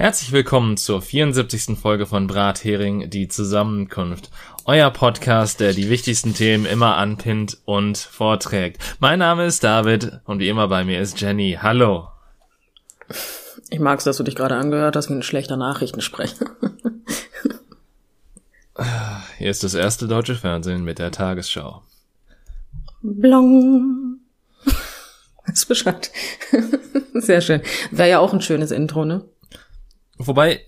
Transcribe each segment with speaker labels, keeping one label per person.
Speaker 1: Herzlich willkommen zur 74. Folge von Brathering, die Zusammenkunft. Euer Podcast, der die wichtigsten Themen immer anpinnt und vorträgt. Mein Name ist David und wie immer bei mir ist Jenny. Hallo.
Speaker 2: Ich mag's, dass du dich gerade angehört hast wie ein schlechter Nachrichtensprecher.
Speaker 1: Hier ist das erste deutsche Fernsehen mit der Tagesschau.
Speaker 2: Blong. Ist Bescheid. Sehr schön. Wäre ja auch ein schönes Intro, ne?
Speaker 1: Wobei,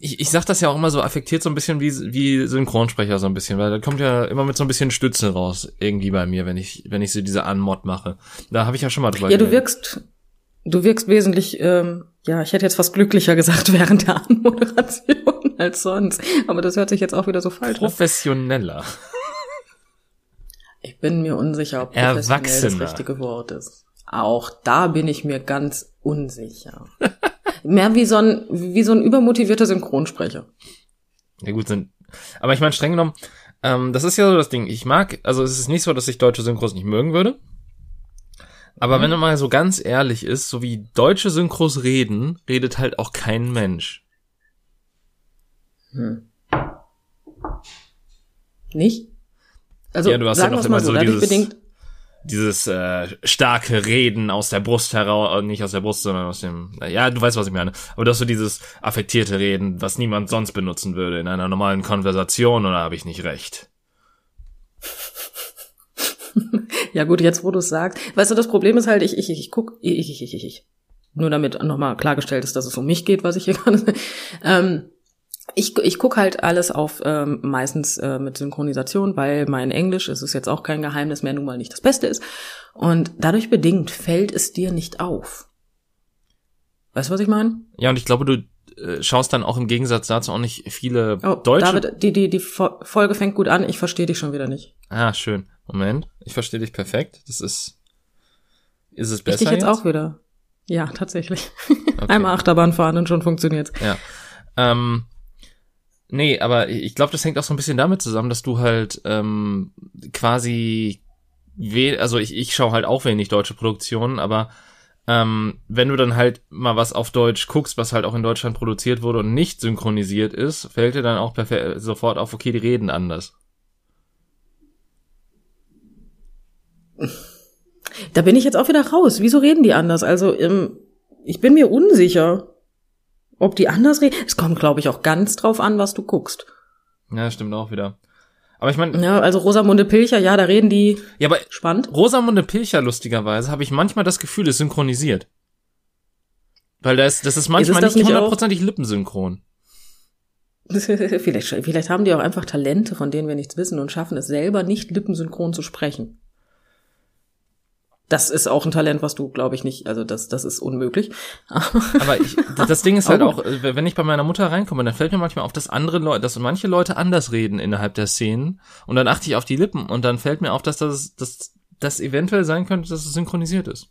Speaker 1: ich, ich sag das ja auch immer so affektiert so ein bisschen wie, wie Synchronsprecher so ein bisschen, weil da kommt ja immer mit so ein bisschen Stütze raus, irgendwie bei mir, wenn ich, wenn ich so diese Anmod mache. Da habe ich ja schon mal drüber
Speaker 2: Ja, du wirkst, du wirkst wesentlich, ähm, ja, ich hätte jetzt fast glücklicher gesagt während der Anmoderation als sonst. Aber das hört sich jetzt auch wieder so falsch
Speaker 1: an. Professioneller.
Speaker 2: Ich bin mir unsicher, ob professionell das richtige Wort ist. Auch da bin ich mir ganz unsicher. Mehr wie so ein, wie so ein übermotivierter Synchronsprecher.
Speaker 1: Ja gut, sind, aber ich meine, streng genommen, ähm, das ist ja so das Ding. Ich mag, also es ist nicht so, dass ich deutsche Synchros nicht mögen würde. Aber mhm. wenn man mal so ganz ehrlich ist, so wie deutsche Synchros reden, redet halt auch kein Mensch.
Speaker 2: Hm. Nicht?
Speaker 1: Also, ja, du hast ja noch immer so, so dieses, bedingt, dieses äh, starke Reden aus der Brust heraus, äh, nicht aus der Brust, sondern aus dem, ja, du weißt, was ich meine. Aber das so dieses affektierte Reden, was niemand sonst benutzen würde in einer normalen Konversation, oder habe ich nicht recht?
Speaker 2: ja gut, jetzt wo du es sagst. Weißt du, das Problem ist halt, ich, ich, ich guck, ich, ich, ich, ich, ich. Nur damit nochmal klargestellt ist, dass es um mich geht, was ich hier gerade. ähm, ich, ich gucke halt alles auf ähm, meistens äh, mit Synchronisation, weil mein Englisch, es ist jetzt auch kein Geheimnis mehr, nun mal nicht das Beste ist. Und dadurch bedingt fällt es dir nicht auf. Weißt du, was ich meine?
Speaker 1: Ja, und ich glaube, du äh, schaust dann auch im Gegensatz dazu auch nicht viele oh, deutsche.
Speaker 2: David, die, die, die Folge fängt gut an, ich verstehe dich schon wieder nicht.
Speaker 1: Ah, schön. Moment, ich verstehe dich perfekt. Das ist. Ist es besser? Ich
Speaker 2: dich jetzt, jetzt auch wieder. Ja, tatsächlich. Okay. Einmal Achterbahn fahren und schon funktioniert's.
Speaker 1: Ja. Ähm, Nee, aber ich glaube, das hängt auch so ein bisschen damit zusammen, dass du halt ähm, quasi, we also ich, ich schaue halt auch wenig deutsche Produktionen, aber ähm, wenn du dann halt mal was auf Deutsch guckst, was halt auch in Deutschland produziert wurde und nicht synchronisiert ist, fällt dir dann auch sofort auf, okay, die reden anders.
Speaker 2: Da bin ich jetzt auch wieder raus. Wieso reden die anders? Also, ähm, ich bin mir unsicher. Ob die anders reden? Es kommt, glaube ich, auch ganz drauf an, was du guckst.
Speaker 1: Ja, stimmt auch wieder. Aber ich meine.
Speaker 2: Ja, also Rosamunde Pilcher, ja, da reden die.
Speaker 1: Ja, aber spannend. Rosamunde Pilcher, lustigerweise, habe ich manchmal das Gefühl, ist synchronisiert. Weil das, das ist manchmal ist nicht hundertprozentig lippensynchron.
Speaker 2: vielleicht, vielleicht haben die auch einfach Talente, von denen wir nichts wissen und schaffen es selber nicht lippensynchron zu sprechen. Das ist auch ein Talent, was du, glaube ich, nicht, also das, das ist unmöglich.
Speaker 1: Aber ich, das Ding ist halt auch, wenn ich bei meiner Mutter reinkomme, dann fällt mir manchmal auf, dass andere Leute, dass manche Leute anders reden innerhalb der Szenen und dann achte ich auf die Lippen und dann fällt mir auf, dass das, dass das eventuell sein könnte, dass es synchronisiert ist.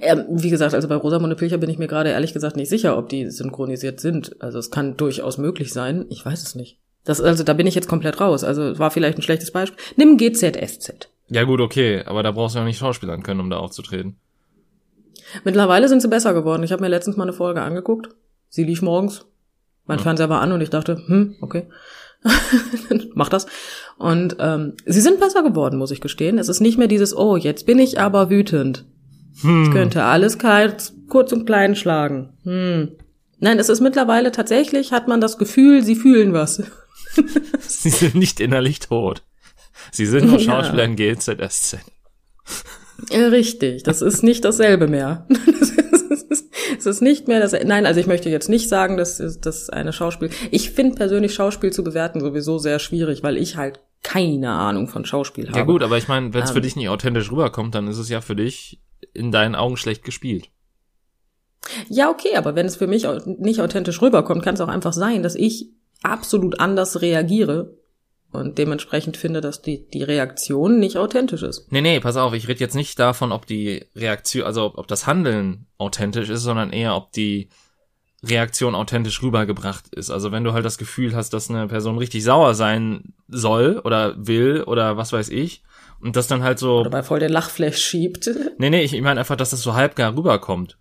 Speaker 2: Ähm, wie gesagt, also bei Rosamunde Pilcher bin ich mir gerade ehrlich gesagt nicht sicher, ob die synchronisiert sind. Also es kann durchaus möglich sein. Ich weiß es nicht. Das, also da bin ich jetzt komplett raus. Also war vielleicht ein schlechtes Beispiel. Nimm GZSZ.
Speaker 1: Ja gut, okay, aber da brauchst du ja nicht Schauspielern können, um da aufzutreten.
Speaker 2: Mittlerweile sind sie besser geworden. Ich habe mir letztens mal eine Folge angeguckt. Sie lief morgens. Mein ja. Fernseher war an und ich dachte, hm, okay. Mach das. Und ähm, sie sind besser geworden, muss ich gestehen. Es ist nicht mehr dieses, oh, jetzt bin ich aber wütend. Hm. Ich könnte alles kurz und klein schlagen. Hm. Nein, es ist mittlerweile tatsächlich, hat man das Gefühl, sie fühlen was.
Speaker 1: sie sind nicht innerlich tot. Sie sind nur Schauspieler ja. in GZSZ.
Speaker 2: Richtig, das ist nicht dasselbe mehr. Es ist nicht mehr das. Nein, also ich möchte jetzt nicht sagen, dass das eine Schauspiel. Ich finde persönlich Schauspiel zu bewerten sowieso sehr schwierig, weil ich halt keine Ahnung von Schauspiel habe.
Speaker 1: Ja gut, aber ich meine, wenn es um, für ähm. dich nicht authentisch rüberkommt, dann ist es ja für dich in deinen Augen schlecht gespielt.
Speaker 2: Ja, okay, aber wenn es für mich nicht authentisch rüberkommt, kann es auch einfach sein, dass ich absolut anders reagiere und dementsprechend finde, dass die, die Reaktion nicht authentisch ist.
Speaker 1: Nee, nee, pass auf, ich rede jetzt nicht davon, ob die Reaktion, also ob, ob das Handeln authentisch ist, sondern eher, ob die Reaktion authentisch rübergebracht ist. Also wenn du halt das Gefühl hast, dass eine Person richtig sauer sein soll oder will oder was weiß ich, und das dann halt so.
Speaker 2: Oder bei voll den Lachflash schiebt.
Speaker 1: Nee, nee, ich, ich meine einfach, dass das so halbgar rüberkommt.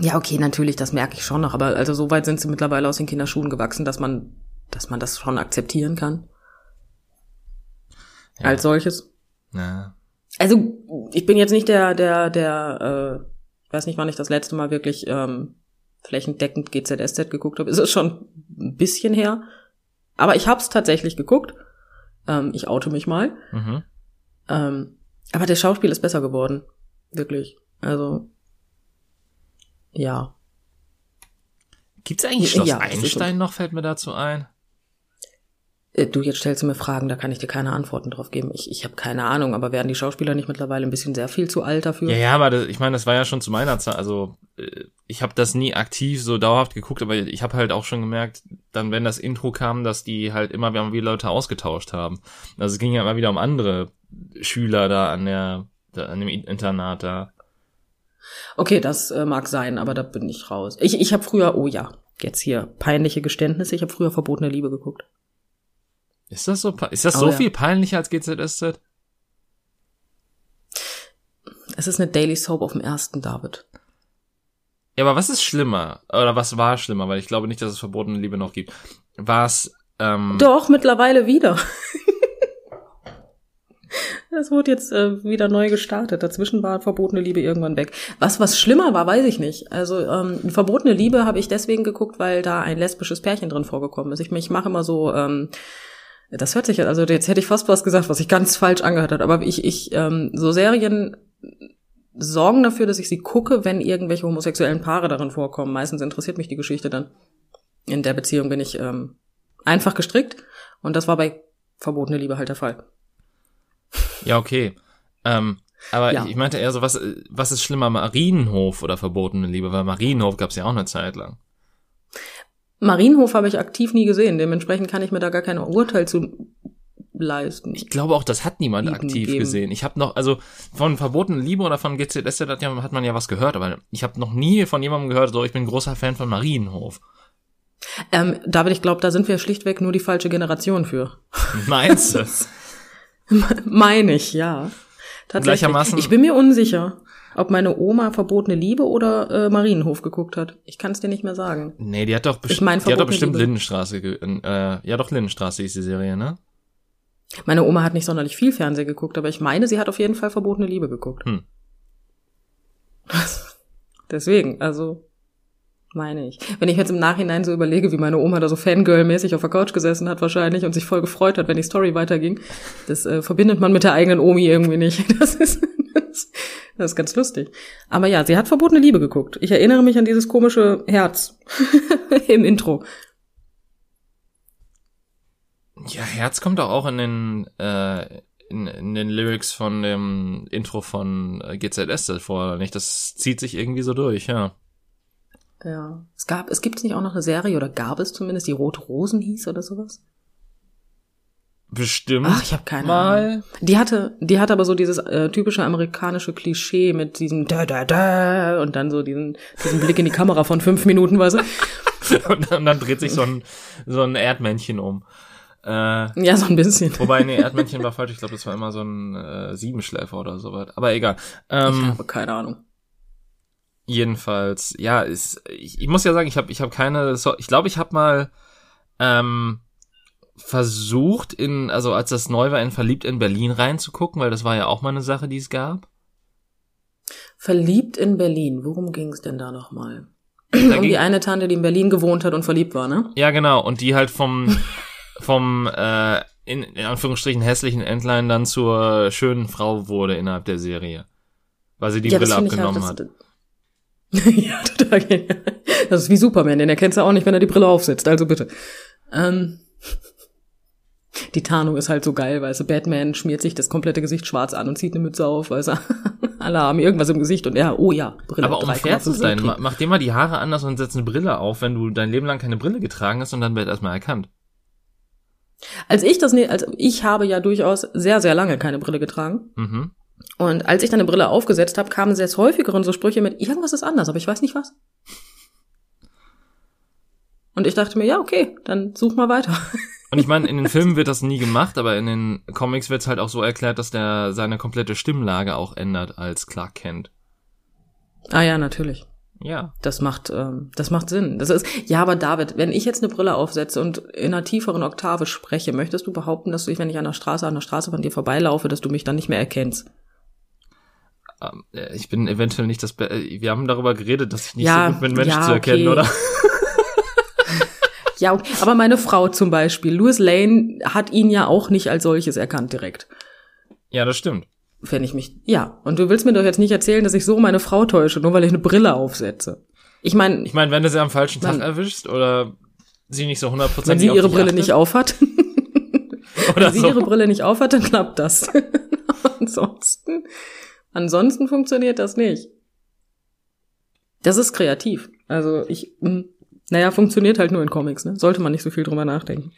Speaker 2: Ja, okay, natürlich, das merke ich schon noch, aber also so weit sind sie mittlerweile aus den Kinderschuhen gewachsen, dass man, dass man das schon akzeptieren kann.
Speaker 1: Ja.
Speaker 2: Als solches.
Speaker 1: Ja.
Speaker 2: Also, ich bin jetzt nicht der, der, der, äh, ich weiß nicht, wann ich das letzte Mal wirklich ähm, flächendeckend GZSZ geguckt habe. Ist es schon ein bisschen her. Aber ich hab's tatsächlich geguckt. Ähm, ich oute mich mal.
Speaker 1: Mhm.
Speaker 2: Ähm, aber der Schauspiel ist besser geworden. Wirklich. Also, ja.
Speaker 1: Gibt's eigentlich Schloss
Speaker 2: Ja,
Speaker 1: Einstein noch, fällt mir dazu ein?
Speaker 2: Äh, Du, jetzt stellst du mir Fragen, da kann ich dir keine Antworten drauf geben. Ich, ich habe keine Ahnung, aber werden die Schauspieler nicht mittlerweile ein bisschen sehr viel zu alt dafür?
Speaker 1: Ja, ja, aber das, ich meine, das war ja schon zu meiner Zeit. Also äh, ich habe das nie aktiv so dauerhaft geguckt, aber ich habe halt auch schon gemerkt, dann wenn das Intro kam, dass die halt immer wieder Leute ausgetauscht haben. Also es ging ja immer wieder um andere Schüler da an der da, an dem Internat da.
Speaker 2: Okay, das äh, mag sein, aber da bin ich raus. Ich, ich habe früher, oh ja, jetzt hier peinliche Geständnisse, ich habe früher verbotene Liebe geguckt.
Speaker 1: Ist das so? Ist das
Speaker 2: Oh,
Speaker 1: so
Speaker 2: ja.
Speaker 1: viel peinlicher als GZSZ?
Speaker 2: Es ist eine Daily Soap auf dem ersten, David.
Speaker 1: Ja, aber was ist schlimmer? Oder was war schlimmer? Weil ich glaube nicht, dass es verbotene Liebe noch gibt. War es ähm,
Speaker 2: Doch, mittlerweile wieder. Das wurde jetzt äh, wieder neu gestartet. Dazwischen war verbotene Liebe irgendwann weg. Was was schlimmer war, weiß ich nicht. Also ähm, verbotene Liebe habe ich deswegen geguckt, weil da ein lesbisches Pärchen drin vorgekommen ist. Ich, ich mache immer so, ähm, das hört sich also jetzt hätte ich fast was gesagt, was ich ganz falsch angehört hat. Aber ich ich ähm, so Serien sorgen dafür, dass ich sie gucke, wenn irgendwelche homosexuellen Paare darin vorkommen. Meistens interessiert mich die Geschichte dann. In der Beziehung bin ich ähm, einfach gestrickt und das war bei verbotene Liebe halt der Fall.
Speaker 1: Ja, okay. Ähm, aber
Speaker 2: Ja.
Speaker 1: ich meinte eher so, was, was ist schlimmer, Marienhof oder verbotene Liebe? Weil Marienhof gab's ja auch eine Zeit lang.
Speaker 2: Marienhof habe ich aktiv nie gesehen, dementsprechend kann ich mir da gar kein Urteil zu leisten.
Speaker 1: Ich glaube auch, das hat niemand
Speaker 2: Lieben
Speaker 1: aktiv
Speaker 2: geben.
Speaker 1: gesehen. Ich habe noch, also von verbotene Liebe oder von GZS hat man ja was gehört, aber ich habe noch nie von jemandem gehört, so ich bin großer Fan von Marienhof.
Speaker 2: Ähm, David, ich glaube, da sind wir schlichtweg nur die falsche Generation für.
Speaker 1: Meinst du?
Speaker 2: Meine ich, ja. Tatsächlich.
Speaker 1: Gleichermaßen-
Speaker 2: Ich bin mir unsicher, ob meine Oma verbotene Liebe oder äh, Marienhof geguckt hat. Ich kann es dir nicht mehr sagen.
Speaker 1: Nee, die hat doch, besti
Speaker 2: Ich mein,
Speaker 1: die hat doch bestimmt
Speaker 2: Liebe.
Speaker 1: Lindenstraße, äh, ja doch Lindenstraße ist die Serie, ne?
Speaker 2: Meine Oma hat nicht sonderlich viel Fernsehen geguckt, aber ich meine, sie hat auf jeden Fall verbotene Liebe geguckt.
Speaker 1: Hm.
Speaker 2: Deswegen, also meine ich. Wenn ich jetzt im Nachhinein so überlege, wie meine Oma da so Fangirl-mäßig auf der Couch gesessen hat wahrscheinlich und sich voll gefreut hat, wenn die Story weiterging, das äh, verbindet man mit der eigenen Omi irgendwie nicht. Das ist, das, das ist ganz lustig. Aber ja, sie hat verbotene Liebe geguckt. Ich erinnere mich an dieses komische Herz im Intro.
Speaker 1: Ja, Herz kommt doch auch in den, äh, in, in den Lyrics von dem Intro von äh, GZS vor, oder nicht? Das zieht sich irgendwie so durch, ja.
Speaker 2: Ja. Es gab, es gibt nicht auch noch eine Serie oder gab es zumindest, die Rote Rosen hieß oder sowas?
Speaker 1: Bestimmt.
Speaker 2: Ach, ich habe keine
Speaker 1: mal.
Speaker 2: Ahnung. Die hatte, die hatte aber so dieses äh, typische amerikanische Klischee mit diesem da da da und dann so diesen, diesen Blick in die Kamera von fünf Minuten, weißt du?
Speaker 1: Und dann, dann dreht sich so ein, so ein Erdmännchen um. Äh,
Speaker 2: Ja, so ein bisschen.
Speaker 1: wobei, nee, Erdmännchen war falsch. Ich glaube, das war immer so ein äh, Siebenschläfer oder sowas. Aber egal.
Speaker 2: Ich
Speaker 1: Ähm,
Speaker 2: habe keine Ahnung.
Speaker 1: jedenfalls, ja, ist, ich, ich muss ja sagen, ich habe ich hab keine, so, ich glaube, ich habe mal ähm, versucht, in, also als das neu war, in Verliebt in Berlin reinzugucken, weil das war ja auch mal eine Sache, die es gab.
Speaker 2: Verliebt in Berlin. Worum ging es denn da nochmal? Um die eine Tante, die in Berlin gewohnt hat und verliebt war, ne?
Speaker 1: Ja, genau. Und die halt vom, vom äh, in, in Anführungsstrichen hässlichen Entlein dann zur schönen Frau wurde innerhalb der Serie. Weil sie die Brille
Speaker 2: find
Speaker 1: abgenommen
Speaker 2: halt,
Speaker 1: hat.
Speaker 2: ja, total genial. Das ist wie Superman, den erkennst du auch nicht, wenn er die Brille aufsetzt, also bitte. Ähm, die Tarnung ist halt so geil, weißt du, Batman schmiert sich das komplette Gesicht schwarz an und zieht eine Mütze auf, weißt du. Alle haben irgendwas im Gesicht und er, oh ja, Brille.
Speaker 1: Aber um
Speaker 2: 3,5
Speaker 1: fair zu sein, mach dir mal die Haare anders und setz eine Brille auf, wenn du dein Leben lang keine Brille getragen hast und dann wird erstmal erkannt.
Speaker 2: Als ich das, also ich habe ja durchaus sehr, sehr lange keine Brille getragen.
Speaker 1: Mhm.
Speaker 2: Und als ich dann eine Brille aufgesetzt habe, kamen sehr häufigeren so Sprüche mit, irgendwas ist anders, aber ich weiß nicht was. Und ich dachte mir, ja, okay, dann such mal weiter.
Speaker 1: Und ich meine, in den Filmen wird das nie gemacht, aber in den Comics wird es halt auch so erklärt, dass der seine komplette Stimmlage auch ändert als Clark Kent.
Speaker 2: Ah ja, natürlich.
Speaker 1: Ja.
Speaker 2: Das macht, ähm, das macht Sinn. Das ist, ja, aber David, wenn ich jetzt eine Brille aufsetze und in einer tieferen Oktave spreche, möchtest du behaupten, dass du, wenn ich an der Straße, an der Straße von dir vorbeilaufe, dass du mich dann nicht mehr erkennst?
Speaker 1: Ähm, äh, ich bin eventuell nicht das, Be äh, wir haben darüber geredet, dass ich nicht
Speaker 2: Ja,
Speaker 1: so gut bin, Menschen
Speaker 2: ja,
Speaker 1: zu erkennen,
Speaker 2: okay.
Speaker 1: oder?
Speaker 2: Ja, aber meine Frau zum Beispiel, Louis Lane hat ihn ja auch nicht als solches erkannt direkt.
Speaker 1: Ja, das stimmt.
Speaker 2: Wenn ich mich, ja. Und du willst mir doch jetzt nicht erzählen, dass ich so meine Frau täusche, nur weil ich eine Brille aufsetze. Ich meine,
Speaker 1: Ich meine, wenn du sie am falschen Tag erwischst oder sie nicht so hundertprozentig
Speaker 2: wenn sie ihre Brille
Speaker 1: achtet,
Speaker 2: nicht aufhat,
Speaker 1: oder
Speaker 2: wenn sie
Speaker 1: so.
Speaker 2: ihre Brille nicht aufhat, dann klappt das. ansonsten, ansonsten funktioniert das nicht. Das ist kreativ. Also ich, mh, naja, funktioniert halt nur in Comics, ne? Sollte man nicht so viel drüber nachdenken.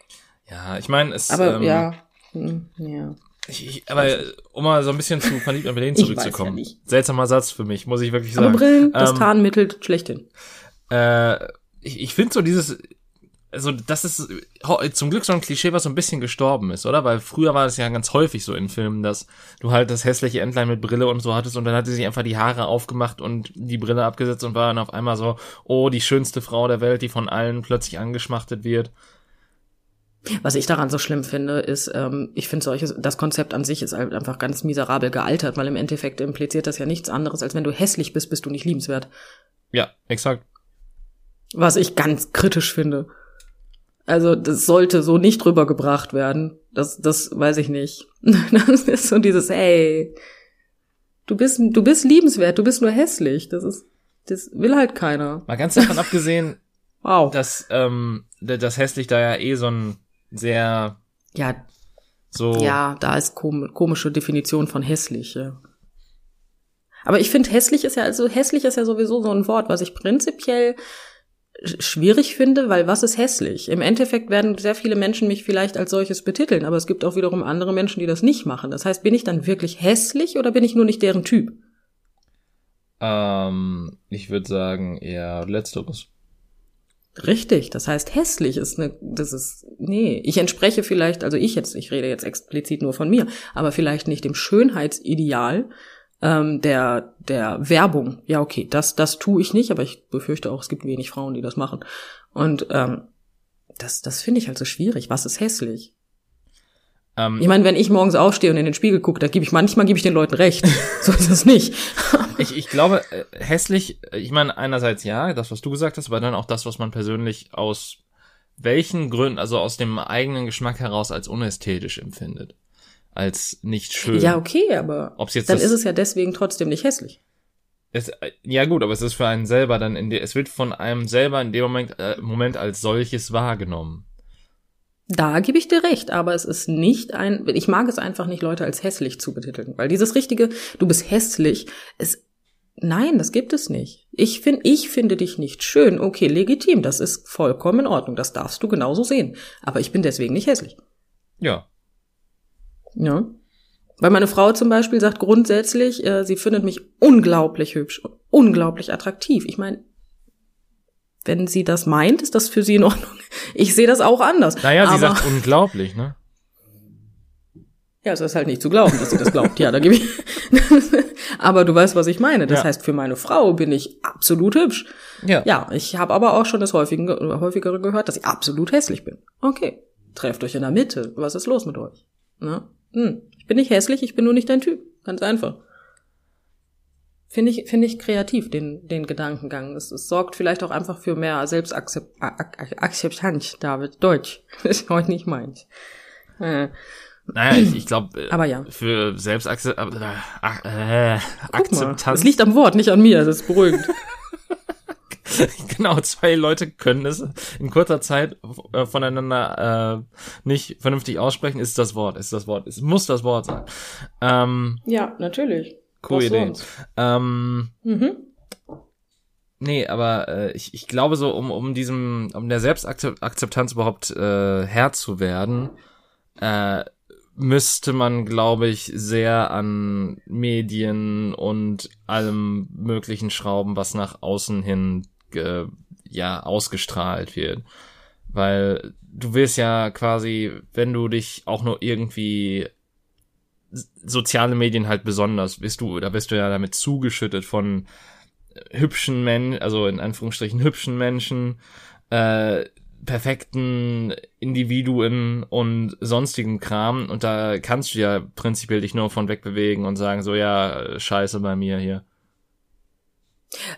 Speaker 1: Ja, ich meine, es
Speaker 2: Aber
Speaker 1: ähm,
Speaker 2: ja, mh, ja.
Speaker 1: Ich, ich, aber äh, um mal so ein bisschen zu verliebt an Berlin zurückzukommen.
Speaker 2: ja.
Speaker 1: Seltsamer Satz für mich, muss ich wirklich
Speaker 2: Aber
Speaker 1: sagen.
Speaker 2: Brillen, das
Speaker 1: Ähm,
Speaker 2: Tarnmittel schlechthin.
Speaker 1: Äh, ich ich finde so dieses, also das ist zum Glück so ein Klischee, was so ein bisschen gestorben ist, oder? Weil früher war das ja ganz häufig so in Filmen, dass du halt das hässliche Entlein mit Brille und so hattest und dann hat sie sich einfach die Haare aufgemacht und die Brille abgesetzt und war dann auf einmal so, oh, die schönste Frau der Welt, die von allen plötzlich angeschmachtet wird.
Speaker 2: Was ich daran so schlimm finde, ist, ähm, ich finde solches, das Konzept an sich ist halt einfach ganz miserabel gealtert, weil im Endeffekt impliziert das ja nichts anderes, als wenn du hässlich bist, bist du nicht liebenswert.
Speaker 1: Ja, exakt.
Speaker 2: Was ich ganz kritisch finde. Also, das sollte so nicht rübergebracht werden. Das, das weiß ich nicht. Das ist so dieses, hey, du bist, du bist liebenswert, du bist nur hässlich. Das ist, das will halt keiner.
Speaker 1: Mal ganz davon abgesehen,
Speaker 2: Wow.
Speaker 1: dass ähm, das hässlich da ja eh so ein sehr
Speaker 2: ja,
Speaker 1: so
Speaker 2: Ja, da ist kom komische Definition von hässlich. Ja. Aber ich finde, hässlich ist ja, also hässlich ist ja sowieso so ein Wort, was ich prinzipiell schwierig finde, weil was ist hässlich? Im Endeffekt werden sehr viele Menschen mich vielleicht als solches betiteln, aber es gibt auch wiederum andere Menschen, die das nicht machen. Das heißt, bin ich dann wirklich hässlich oder bin ich nur nicht deren Typ?
Speaker 1: ähm, ich würde sagen eher letzteres.
Speaker 2: Richtig, das heißt hässlich ist eine, das ist, nee, ich entspreche vielleicht, also ich jetzt, ich rede jetzt explizit nur von mir, aber vielleicht nicht dem Schönheitsideal ähm, der, der Werbung. Ja, okay, das, das tue ich nicht, aber ich befürchte auch, es gibt wenig Frauen, die das machen. Und ähm, das, das finde ich halt so schwierig. Was ist hässlich?
Speaker 1: Ähm,
Speaker 2: Ich meine, wenn ich morgens aufstehe und in den Spiegel gucke, da gebe ich manchmal gebe ich den Leuten recht. so ist es nicht.
Speaker 1: ich, ich glaube, äh, hässlich, äh, ich meine, einerseits ja, das, was du gesagt hast, aber dann auch das, was man persönlich aus welchen Gründen, also aus dem eigenen Geschmack heraus als unästhetisch empfindet. Als nicht schön.
Speaker 2: Ja, okay, aber
Speaker 1: Ob's jetzt
Speaker 2: dann ist es ja deswegen trotzdem nicht hässlich.
Speaker 1: Es, äh, ja gut, aber es ist für einen selber dann in der, es wird von einem selber in dem Moment, äh, Moment als solches wahrgenommen.
Speaker 2: Da gebe ich dir recht, aber es ist nicht ein, ich mag es einfach nicht, Leute als hässlich zu betiteln, weil dieses richtige, du bist hässlich, ist, nein, das gibt es nicht. Ich finde, ich finde dich nicht schön, okay, legitim, das ist vollkommen in Ordnung, das darfst du genauso sehen, aber ich bin deswegen nicht hässlich.
Speaker 1: Ja.
Speaker 2: Ja. Weil meine Frau zum Beispiel sagt grundsätzlich, äh, sie findet mich unglaublich hübsch und unglaublich attraktiv. Ich meine, wenn sie das meint, ist das für sie in Ordnung. Ich sehe das auch anders.
Speaker 1: Naja, sie sagt unglaublich, ne?
Speaker 2: Ja, es ist halt nicht zu glauben, dass sie das glaubt. Ja, da gebe ich. aber du weißt, was ich meine. Das
Speaker 1: Ja.
Speaker 2: heißt, für meine Frau bin ich absolut hübsch.
Speaker 1: Ja.
Speaker 2: Ja, ich habe aber auch schon das häufige, häufigere gehört, dass ich absolut hässlich bin. Okay, trefft euch in der Mitte. Was ist los mit euch? Ne? Hm. Ich bin nicht hässlich, ich bin nur nicht dein Typ. Ganz einfach. Finde ich, finde ich kreativ, den, den Gedankengang. Es, es sorgt vielleicht auch einfach für mehr Selbstakzeptanz, David. Deutsch. Das ist heute nicht meins. Äh,
Speaker 1: Naja, ich, ich glaube,
Speaker 2: Aber ja.
Speaker 1: für Selbstakzeptanz, äh, äh, Akzeptanz,
Speaker 2: es liegt am Wort, nicht an mir. Das ist beruhigend.
Speaker 1: genau, zwei Leute können es in kurzer Zeit äh, voneinander äh, nicht vernünftig aussprechen, ist das Wort, ist das Wort, es muss das Wort sein. Ähm,
Speaker 2: ja, natürlich.
Speaker 1: coole
Speaker 2: Was
Speaker 1: Idee. Ähm,
Speaker 2: Mhm.
Speaker 1: Nee, aber äh, ich, ich glaube so, um, um diesem, um der Selbstakzeptanz überhaupt äh, Herr zu werden, äh, müsste man, glaube ich, sehr an Medien und allem möglichen Schrauben, was nach außen hin äh, ja ausgestrahlt wird. Weil du wirst ja quasi, wenn du dich auch nur irgendwie soziale Medien halt besonders, bist du, da bist du ja damit zugeschüttet von hübschen Menschen, also in Anführungsstrichen hübschen Menschen, äh, perfekten Individuen und sonstigen Kram und da kannst du ja prinzipiell dich nur von wegbewegen und sagen so ja scheiße bei mir hier.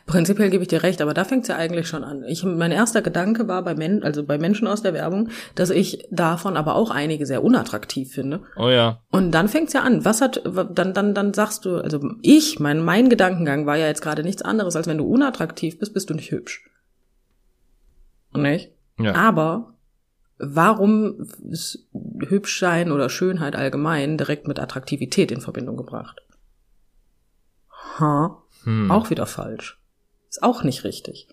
Speaker 2: Prinzipiell gebe ich dir recht, aber da fängt es ja eigentlich schon an. Ich, mein erster Gedanke war bei, Men also bei Menschen aus der Werbung, dass ich davon aber auch einige sehr unattraktiv finde.
Speaker 1: Oh ja.
Speaker 2: Und dann fängt es ja an. Was hat, dann, dann, dann sagst du, also ich, mein, mein Gedankengang war ja jetzt gerade nichts anderes, als wenn du unattraktiv bist, bist du nicht hübsch. Nicht? Ja. Aber warum ist Hübschsein oder Schönheit allgemein direkt mit Attraktivität in Verbindung gebracht? Ha. Hm. Auch wieder falsch. Ist auch nicht richtig.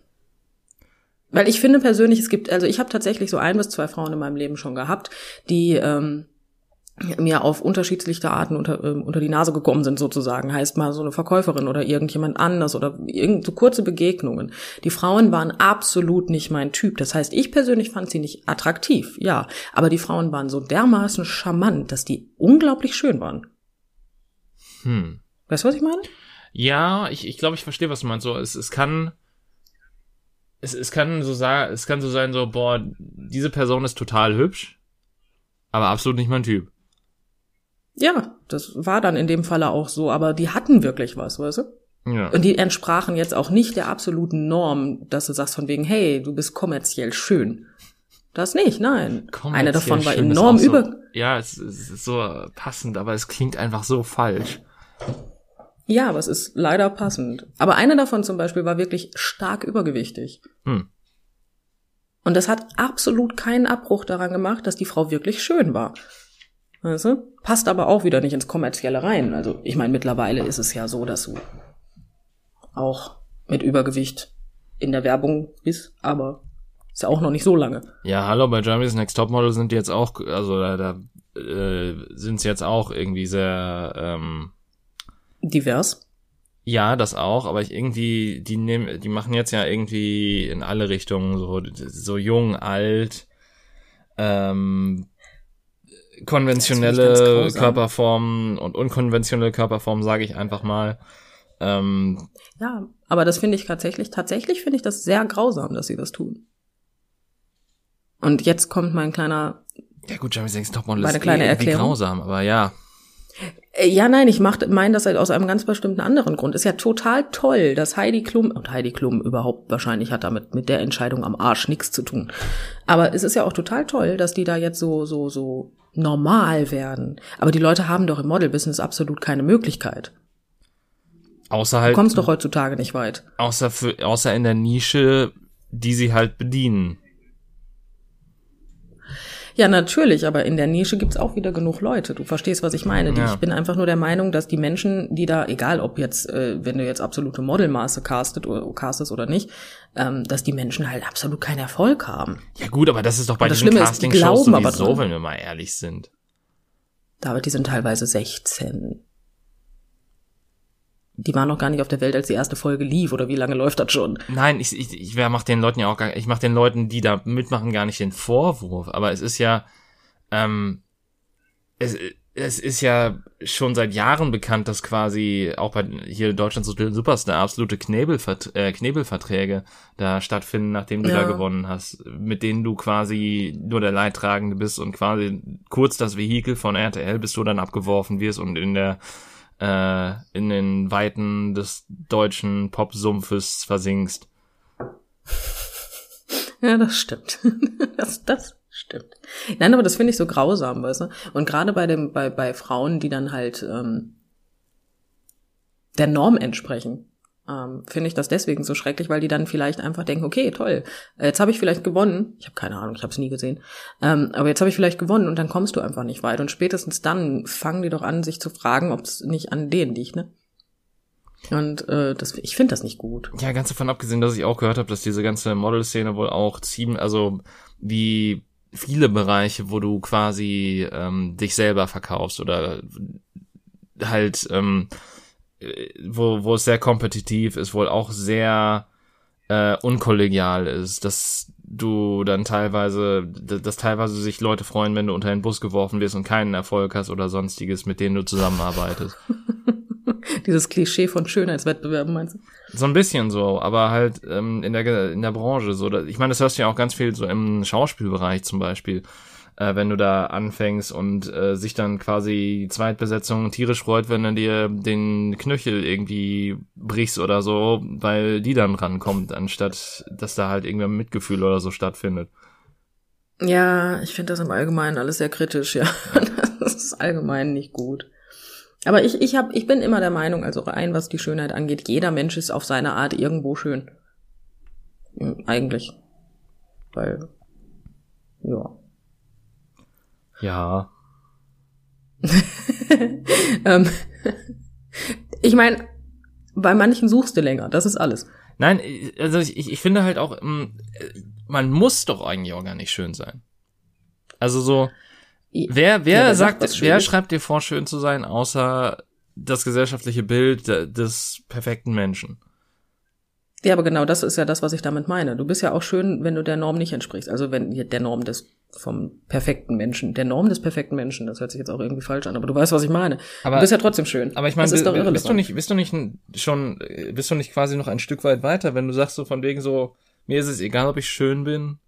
Speaker 2: Weil ich finde persönlich, es gibt, also ich habe tatsächlich so ein bis zwei Frauen in meinem Leben schon gehabt, die ähm, mir auf unterschiedlichste Arten unter, äh, unter die Nase gekommen sind, sozusagen. Heißt mal so eine Verkäuferin oder irgendjemand anders oder irgend so kurze Begegnungen. Die Frauen waren absolut nicht mein Typ. Das heißt, ich persönlich fand sie nicht attraktiv, ja. Aber die Frauen waren so dermaßen charmant, dass die unglaublich schön waren. Hm. Weißt du, was ich meine?
Speaker 1: Ja, ich, ich glaube, ich verstehe, was du meinst. So, es, es kann, es, es kann so sagen, es kann so sein, so, boah, diese Person ist total hübsch, aber absolut nicht mein Typ.
Speaker 2: Ja, das war dann in dem Falle auch so, aber die hatten wirklich was, weißt du? Ja. Und die entsprachen jetzt auch nicht der absoluten Norm, dass du sagst von wegen, hey, du bist kommerziell schön. Das nicht, nein. Eine davon war enorm
Speaker 1: so,
Speaker 2: über.
Speaker 1: Ja, es, es ist so passend, aber es klingt einfach so falsch.
Speaker 2: Ja, aber es ist leider passend. Aber eine davon zum Beispiel war wirklich stark übergewichtig. Hm. Und das hat absolut keinen Abbruch daran gemacht, dass die Frau wirklich schön war. Weißt du? Passt aber auch wieder nicht ins Kommerzielle rein. Also, ich meine, mittlerweile ist es ja so, dass du auch mit Übergewicht in der Werbung bist, aber ist ja auch noch nicht so lange.
Speaker 1: Ja, hallo, bei Germany's Next Topmodel sind die jetzt auch, also da, da äh, sind sie jetzt auch irgendwie sehr ähm,
Speaker 2: divers.
Speaker 1: Ja, das auch, aber ich irgendwie, die nehmen, die machen jetzt ja irgendwie in alle Richtungen so, so jung, alt, ähm, konventionelle Körperformen und unkonventionelle Körperformen, sage ich einfach mal. Ähm,
Speaker 2: ja, aber das finde ich tatsächlich, tatsächlich finde ich das sehr grausam, dass sie das tun. Und jetzt kommt mein kleiner.
Speaker 1: Ja gut, Jeremy Sings Topmodel ist kleine eh grausam, aber ja.
Speaker 2: Äh, ja, nein, ich meine das halt aus einem ganz bestimmten anderen Grund. Ist ja total toll, dass Heidi Klum, und Heidi Klum überhaupt wahrscheinlich hat damit mit der Entscheidung am Arsch nichts zu tun. Aber es ist ja auch total toll, dass die da jetzt so, so, so normal werden. Aber die Leute haben doch im Model-Business absolut keine Möglichkeit.
Speaker 1: Außer halt.
Speaker 2: Du kommst doch heutzutage nicht weit.
Speaker 1: Außer für, außer in der Nische, die sie halt bedienen.
Speaker 2: Ja, natürlich, aber in der Nische gibt's auch wieder genug Leute. Du verstehst, was ich meine. Ja. Ich bin einfach nur der Meinung, dass die Menschen, die da, egal ob jetzt, äh, wenn du jetzt absolute Modelmaße castet oder castest oder nicht, ähm, dass die Menschen halt absolut keinen Erfolg haben.
Speaker 1: Ja gut, aber das ist doch bei diesen Castingshows sowieso, wenn wir mal ehrlich sind.
Speaker 2: David, die sind teilweise 16 die waren noch gar nicht auf der Welt, als die erste Folge lief, oder wie lange läuft das schon?
Speaker 1: Nein, ich, ich, ich mach den Leuten ja auch gar, ich mach den Leuten, die da mitmachen, gar nicht den Vorwurf, aber es ist ja, ähm, es, es ist ja schon seit Jahren bekannt, dass quasi auch bei hier Deutschland Superstar absolute Knebelvert äh, Knebelverträge da stattfinden, nachdem du ja. da gewonnen hast, mit denen du quasi nur der Leidtragende bist und quasi kurz das Vehikel von RTL, bis du dann abgeworfen wirst und in der äh, in den Weiten des deutschen Popsumpfes versinkst.
Speaker 2: Ja, das stimmt. Das, das stimmt. Nein, aber das finde ich so grausam, weißt du? Und gerade bei dem, bei, bei Frauen, die dann halt ähm, der Norm entsprechen ähm, finde ich das deswegen so schrecklich, weil die dann vielleicht einfach denken, okay, toll, jetzt habe ich vielleicht gewonnen. Ich habe keine Ahnung, ich habe es nie gesehen. Ähm, aber jetzt habe ich vielleicht gewonnen und dann kommst du einfach nicht weit. Und spätestens dann fangen die doch an, sich zu fragen, ob es nicht an denen liegt, ne? Und äh, das, ich finde das nicht gut.
Speaker 1: Ja, ganz davon abgesehen, dass ich auch gehört habe, dass diese ganze Model-Szene wohl auch ziemlich, also wie viele Bereiche, wo du quasi ähm, dich selber verkaufst oder halt ähm, wo, wo es sehr kompetitiv ist, wohl auch sehr äh, unkollegial ist, dass du dann teilweise, dass teilweise sich Leute freuen, wenn du unter den Bus geworfen wirst und keinen Erfolg hast oder sonstiges, mit denen du zusammenarbeitest.
Speaker 2: Dieses Klischee von Schönheitswettbewerben meinst du?
Speaker 1: So ein bisschen so, aber halt ähm, in der in der Branche so. Ich meine, das hörst du ja auch ganz viel so im Schauspielbereich zum Beispiel, äh, wenn du da anfängst und äh, sich dann quasi die Zweitbesetzung tierisch freut, wenn du dir den Knöchel irgendwie brichst oder so, weil die dann rankommt, anstatt dass da halt irgendwer Mitgefühl oder so stattfindet.
Speaker 2: Ja, ich finde das im Allgemeinen alles sehr kritisch, ja. Das ist allgemein nicht gut. Aber ich, ich, hab, ich bin immer der Meinung, also rein was die Schönheit angeht, jeder Mensch ist auf seine Art irgendwo schön. Eigentlich. Weil, ja.
Speaker 1: Ja.
Speaker 2: ähm, ich meine, bei manchen suchst du länger, das ist alles.
Speaker 1: Nein, also ich, ich finde halt auch, ähm, man muss doch eigentlich auch gar nicht schön sein. Also so, wer, wer ja, sagt, wer schreibt dir vor, schön zu sein, außer das gesellschaftliche Bild des perfekten Menschen?
Speaker 2: Ja, aber genau das ist ja das, was ich damit meine. Du bist ja auch schön, wenn du der Norm nicht entsprichst. Also wenn der Norm des vom perfekten Menschen, der Norm des perfekten Menschen, das hört sich jetzt auch irgendwie falsch an, aber du weißt, was ich meine. Aber, du bist ja trotzdem schön.
Speaker 1: Aber ich meine, bist, bist du nicht, bist du nicht schon, bist du nicht quasi noch ein Stück weit weiter, wenn du sagst so von wegen so, mir ist es egal, ob ich schön bin,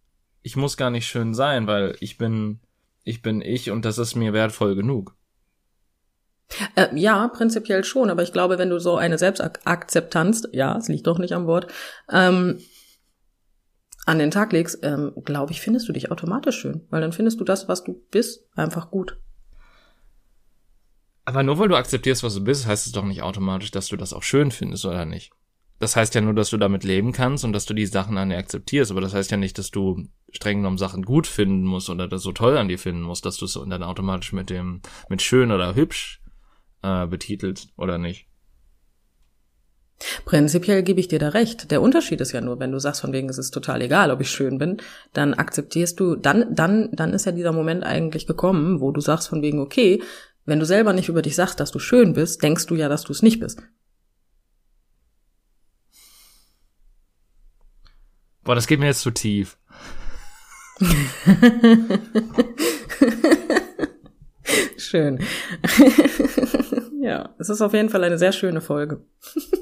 Speaker 1: ich muss gar nicht schön sein, weil ich bin, ich bin ich und das ist mir wertvoll genug.
Speaker 2: Äh, ja, prinzipiell schon, aber ich glaube, wenn du so eine Selbstakzeptanz, ja, es liegt doch nicht am Wort, ähm, an den Tag legst, ähm, glaube ich, findest du dich automatisch schön, weil dann findest du das, was du bist, einfach gut.
Speaker 1: Aber nur weil du akzeptierst, was du bist, heißt es doch nicht automatisch, dass du das auch schön findest, oder nicht? Das heißt ja nur, dass du damit leben kannst und dass du die Sachen an dir akzeptierst, aber das heißt ja nicht, dass du streng genommen Sachen gut finden musst oder das so toll an dir finden musst, dass du es dann automatisch mit dem, mit schön oder hübsch äh, betitelt oder nicht.
Speaker 2: Prinzipiell gebe ich dir da recht. Der Unterschied ist ja nur, wenn du sagst, von wegen es ist total egal, ob ich schön bin, dann akzeptierst du, dann, dann, dann ist ja dieser Moment eigentlich gekommen, wo du sagst von wegen, okay, wenn du selber nicht über dich sagst, dass du schön bist, denkst du ja, dass du es nicht bist.
Speaker 1: Boah, das geht mir jetzt zu tief.
Speaker 2: Schön. ja, es ist auf jeden Fall eine sehr schöne Folge.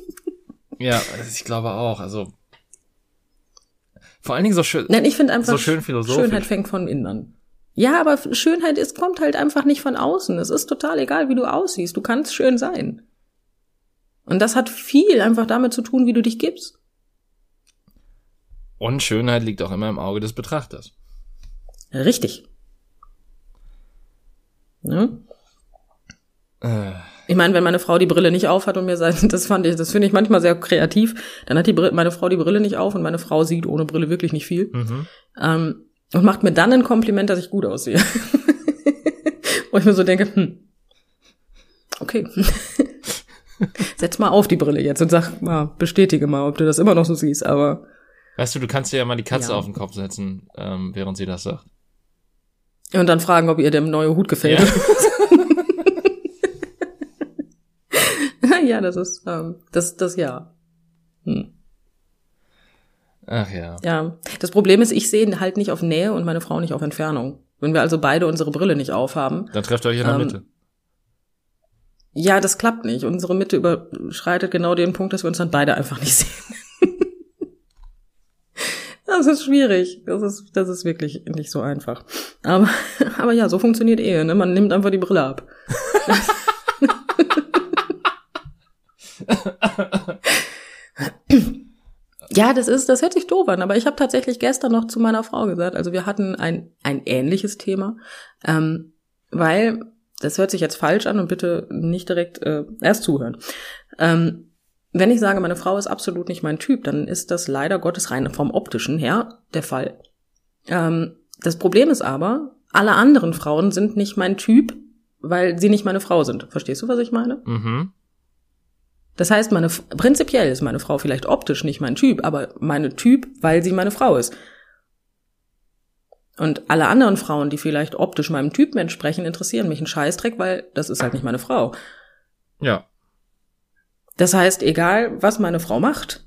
Speaker 1: ja, ich glaube auch. Also vor allen Dingen so schön.
Speaker 2: Nein, ich finde einfach so schön philosophisch. Schönheit fängt von innen an. Ja, aber Schönheit ist kommt halt einfach nicht von außen. Es ist total egal, wie du aussiehst. Du kannst schön sein. Und das hat viel einfach damit zu tun, wie du dich gibst.
Speaker 1: Und Schönheit liegt auch immer im Auge des Betrachters.
Speaker 2: Richtig. Ne? Äh. Ich meine, wenn meine Frau die Brille nicht auf hat und mir sagt, das fand ich, das finde ich manchmal sehr kreativ, dann hat die Brille, meine Frau die Brille nicht auf und meine Frau sieht ohne Brille wirklich nicht viel. Mhm. Ähm, und macht mir dann ein Kompliment, dass ich gut aussehe. Wo ich mir so denke, hm, okay. Setz mal auf die Brille jetzt und sag mal, bestätige mal, ob du das immer noch so siehst, aber.
Speaker 1: Weißt du, du kannst dir ja mal die Katze ja. auf den Kopf setzen, ähm, während sie das sagt.
Speaker 2: Und dann fragen, ob ihr der neue Hut gefällt. Ja, ja das ist, ähm, das, das ja. Hm.
Speaker 1: Ach ja.
Speaker 2: Ja. Das Problem ist, ich sehe halt nicht auf Nähe und meine Frau nicht auf Entfernung. Wenn wir also beide unsere Brille nicht aufhaben.
Speaker 1: Dann trefft ihr euch in der ähm, Mitte.
Speaker 2: Ja, das klappt nicht. Unsere Mitte überschreitet genau den Punkt, dass wir uns dann beide einfach nicht sehen. Das ist schwierig. Das ist, das ist wirklich nicht so einfach. Aber, aber ja, so funktioniert Ehe, ne? Man nimmt einfach die Brille ab. ja, das ist, das hört sich doof an, aber ich habe tatsächlich gestern noch zu meiner Frau gesagt, also wir hatten ein, ein ähnliches Thema, ähm, weil, das hört sich jetzt falsch an und bitte nicht direkt äh, erst zuhören. Ähm, wenn ich sage, meine Frau ist absolut nicht mein Typ, dann ist das leider Gottes rein vom optischen her der Fall. Ähm, das Problem ist aber, alle anderen Frauen sind nicht mein Typ, weil sie nicht meine Frau sind. Verstehst du, was ich meine? Mhm. Das heißt, meine, prinzipiell ist meine Frau vielleicht optisch nicht mein Typ, aber meine Typ, weil sie meine Frau ist. Und alle anderen Frauen, die vielleicht optisch meinem Typen entsprechen, interessieren mich einen Scheißdreck, weil das ist halt nicht meine Frau.
Speaker 1: Ja.
Speaker 2: Das heißt, egal was meine Frau macht,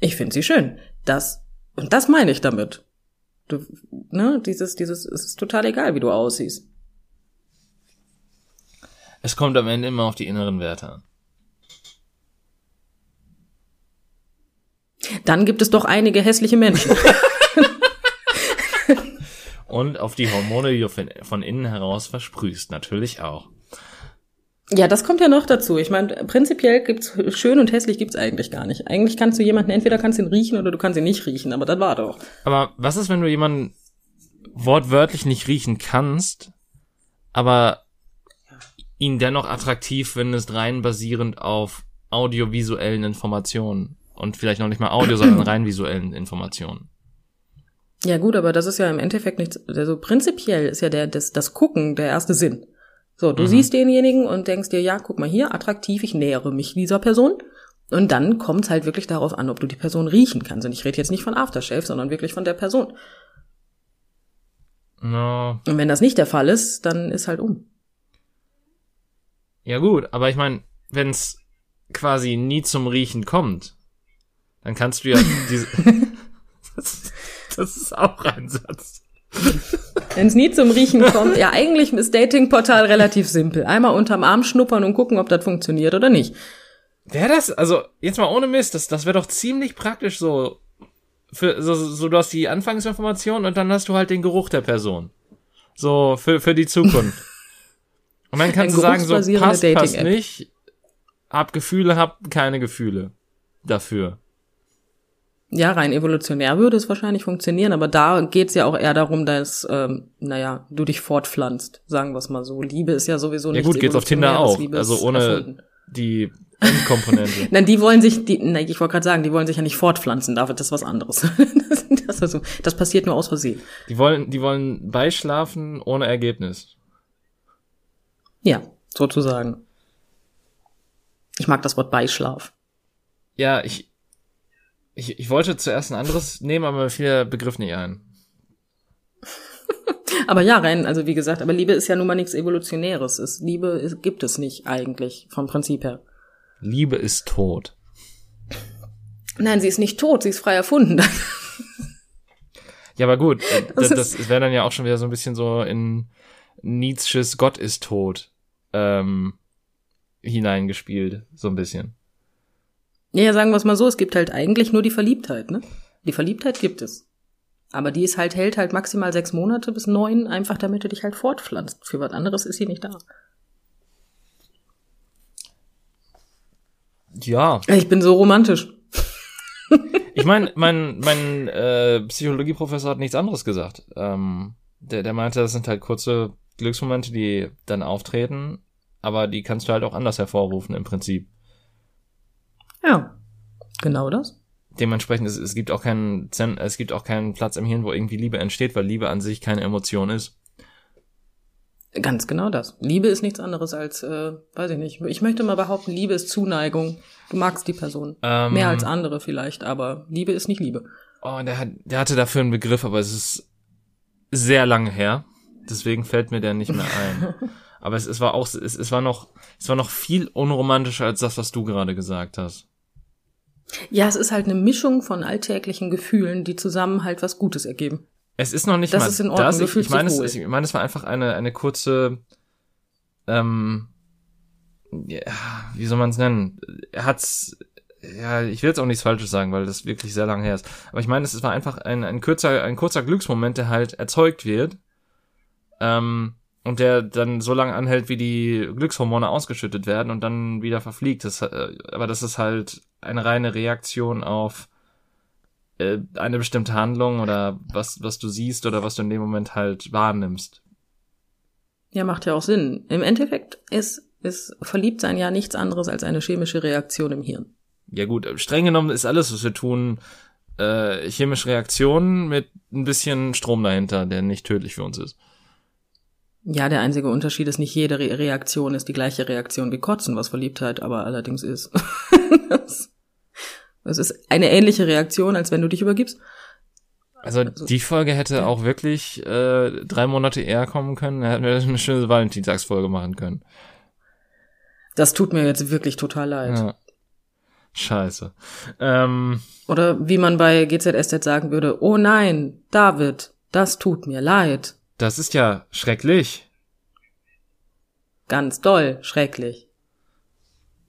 Speaker 2: ich finde sie schön. Das, und das meine ich damit. Du, ne, dieses, dieses, es ist total egal, wie du aussiehst.
Speaker 1: Es kommt am Ende immer auf die inneren Werte an.
Speaker 2: Dann gibt es doch einige hässliche Menschen.
Speaker 1: Und auf die Hormone, die du von- innen heraus versprühst, natürlich auch.
Speaker 2: Ja, das kommt ja noch dazu. Ich meine, prinzipiell gibt's schön und hässlich gibt's eigentlich gar nicht. Eigentlich kannst du jemanden entweder kannst du ihn riechen oder du kannst ihn nicht riechen, aber das war doch.
Speaker 1: Aber was ist, wenn du jemanden wortwörtlich nicht riechen kannst, aber ihn dennoch attraktiv findest, rein basierend auf audiovisuellen Informationen und vielleicht noch nicht mal Audio, sondern rein visuellen Informationen?
Speaker 2: Ja gut, aber das ist ja im Endeffekt nichts. Also prinzipiell ist ja der das, das Gucken der erste Sinn. So, du
Speaker 1: Mhm.
Speaker 2: siehst denjenigen und denkst dir, ja, guck mal hier, attraktiv, ich nähere mich dieser Person. Und dann kommt's halt wirklich darauf an, ob du die Person riechen kannst. Und ich rede jetzt nicht von Aftershave, sondern wirklich von der Person.
Speaker 1: No.
Speaker 2: Und wenn das nicht der Fall ist, dann ist halt um.
Speaker 1: Ja gut, aber ich meine, wenn es quasi nie zum Riechen kommt, dann kannst du ja diese. das, das ist auch ein Satz.
Speaker 2: Wenn es nie zum Riechen kommt, ja, eigentlich ist Datingportal relativ simpel. Einmal unterm Arm schnuppern und gucken, ob das funktioniert oder nicht.
Speaker 1: Wäre das, also jetzt mal ohne Mist, das, das wäre doch ziemlich praktisch so. Für, so, so, du hast die Anfangsinformation und dann hast du halt den Geruch der Person. So, für, für die Zukunft. Und dann kannst
Speaker 2: Ein
Speaker 1: du sagen, so, passt, passt nicht, hab Gefühle, hab keine Gefühle dafür.
Speaker 2: Ja, rein evolutionär würde es wahrscheinlich funktionieren, aber da geht's ja auch eher darum, dass, ähm, naja, du dich fortpflanzt, sagen wir es mal so. Liebe ist ja sowieso
Speaker 1: Ja
Speaker 2: nicht
Speaker 1: gut, geht's auf Tinder auch. Also ohne die Endkomponente.
Speaker 2: Nein, die wollen sich, die, nein, ich wollte gerade sagen, die wollen sich ja nicht fortpflanzen, David, das ist was anderes. das, das, ist so, das passiert nur aus Versehen.
Speaker 1: Die wollen, die wollen beischlafen ohne Ergebnis.
Speaker 2: Ja, sozusagen. Ich mag das Wort Beischlaf.
Speaker 1: Ja, ich, ich, ich wollte zuerst ein anderes nehmen, aber mir fiel der Begriff nicht ein.
Speaker 2: Aber ja, rein, also wie gesagt, aber Liebe ist ja nun mal nichts Evolutionäres. Es, Liebe ist, gibt es nicht eigentlich, vom Prinzip her.
Speaker 1: Liebe ist tot.
Speaker 2: Nein, sie ist nicht tot, sie ist frei erfunden.
Speaker 1: Ja, aber gut, äh,
Speaker 2: Das
Speaker 1: das, das wäre dann ja auch schon wieder so ein bisschen so in Nietzsches Gott ist tot ähm, hineingespielt, so ein bisschen.
Speaker 2: Ja, sagen wir es mal so, es gibt halt eigentlich nur die Verliebtheit, ne? Die Verliebtheit gibt es. Aber die ist halt, hält halt maximal sechs Monate bis neun, einfach damit du dich halt fortpflanzt. Für was anderes ist sie nicht da.
Speaker 1: Ja,
Speaker 2: Ich bin so romantisch.
Speaker 1: ich meine, mein, mein äh, Psychologieprofessor hat nichts anderes gesagt. Ähm, der, der meinte, das sind halt kurze Glücksmomente, die dann auftreten, aber die kannst du halt auch anders hervorrufen im Prinzip.
Speaker 2: Ja. Genau das.
Speaker 1: Dementsprechend, es, es gibt auch keinen, Zen- es gibt auch keinen Platz im Hirn, wo irgendwie Liebe entsteht, weil Liebe an sich keine Emotion ist.
Speaker 2: Ganz genau das. Liebe ist nichts anderes als, äh, weiß ich nicht. Ich möchte mal behaupten, Liebe ist Zuneigung. Du magst die Person.
Speaker 1: Ähm,
Speaker 2: Mehr als andere vielleicht, aber Liebe ist nicht Liebe.
Speaker 1: Oh, der, hat, der hatte dafür einen Begriff, aber es ist sehr lange her. Deswegen fällt mir der nicht mehr ein. aber es, es war auch, es, es war noch, es war noch viel unromantischer als das, was du gerade gesagt hast.
Speaker 2: Ja, es ist halt eine Mischung von alltäglichen Gefühlen, die zusammen halt was Gutes ergeben.
Speaker 1: Es ist noch nicht
Speaker 2: Das
Speaker 1: mal
Speaker 2: ist in Ordnung,
Speaker 1: das. Ich, ich meine, es, ich meine, es war einfach eine, eine kurze, ähm, ja, wie soll man es nennen? Er hat's, ja, ich will jetzt auch nichts Falsches sagen, weil das wirklich sehr lange her ist. Aber ich meine, es war einfach ein, ein kurzer, ein kurzer Glücksmoment, der halt erzeugt wird, ähm, und der dann so lange anhält, wie die Glückshormone ausgeschüttet werden und dann wieder verfliegt. Das, äh, aber das ist halt eine reine Reaktion auf äh, eine bestimmte Handlung oder was, was du siehst oder was du in dem Moment halt wahrnimmst.
Speaker 2: Ja, macht ja auch Sinn. Im Endeffekt ist, ist Verliebtsein ja nichts anderes als eine chemische Reaktion im Hirn.
Speaker 1: Ja gut, streng genommen ist alles, was wir tun, äh, chemische Reaktionen mit ein bisschen Strom dahinter, der nicht tödlich für uns ist.
Speaker 2: Ja, der einzige Unterschied ist, nicht jede Re Reaktion ist die gleiche Reaktion wie Kotzen, was Verliebtheit aber allerdings ist. das, das ist eine ähnliche Reaktion, als wenn du dich übergibst.
Speaker 1: Also die Folge hätte auch wirklich äh, drei Monate eher kommen können. Da hätten wir eine schöne Valentinstagsfolge machen können.
Speaker 2: Das tut mir jetzt wirklich total leid.
Speaker 1: Ja. Scheiße. Ähm,
Speaker 2: Oder wie man bei GZSZ sagen würde, oh nein, David, das tut mir leid.
Speaker 1: das ist ja schrecklich.
Speaker 2: ganz doll, schrecklich.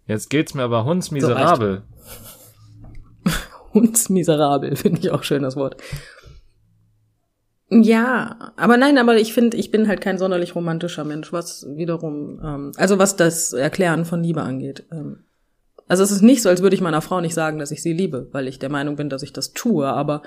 Speaker 1: Jetzt geht's mir aber hundsmiserabel.
Speaker 2: Hundsmiserabel, finde ich auch schön das Wort. Ja, aber nein, aber ich finde, ich bin halt kein sonderlich romantischer Mensch, was wiederum, ähm, also was das Erklären von Liebe angeht. Ähm, also es ist nicht so, als würde ich meiner Frau nicht sagen, dass ich sie liebe, weil ich der Meinung bin, dass ich das tue, aber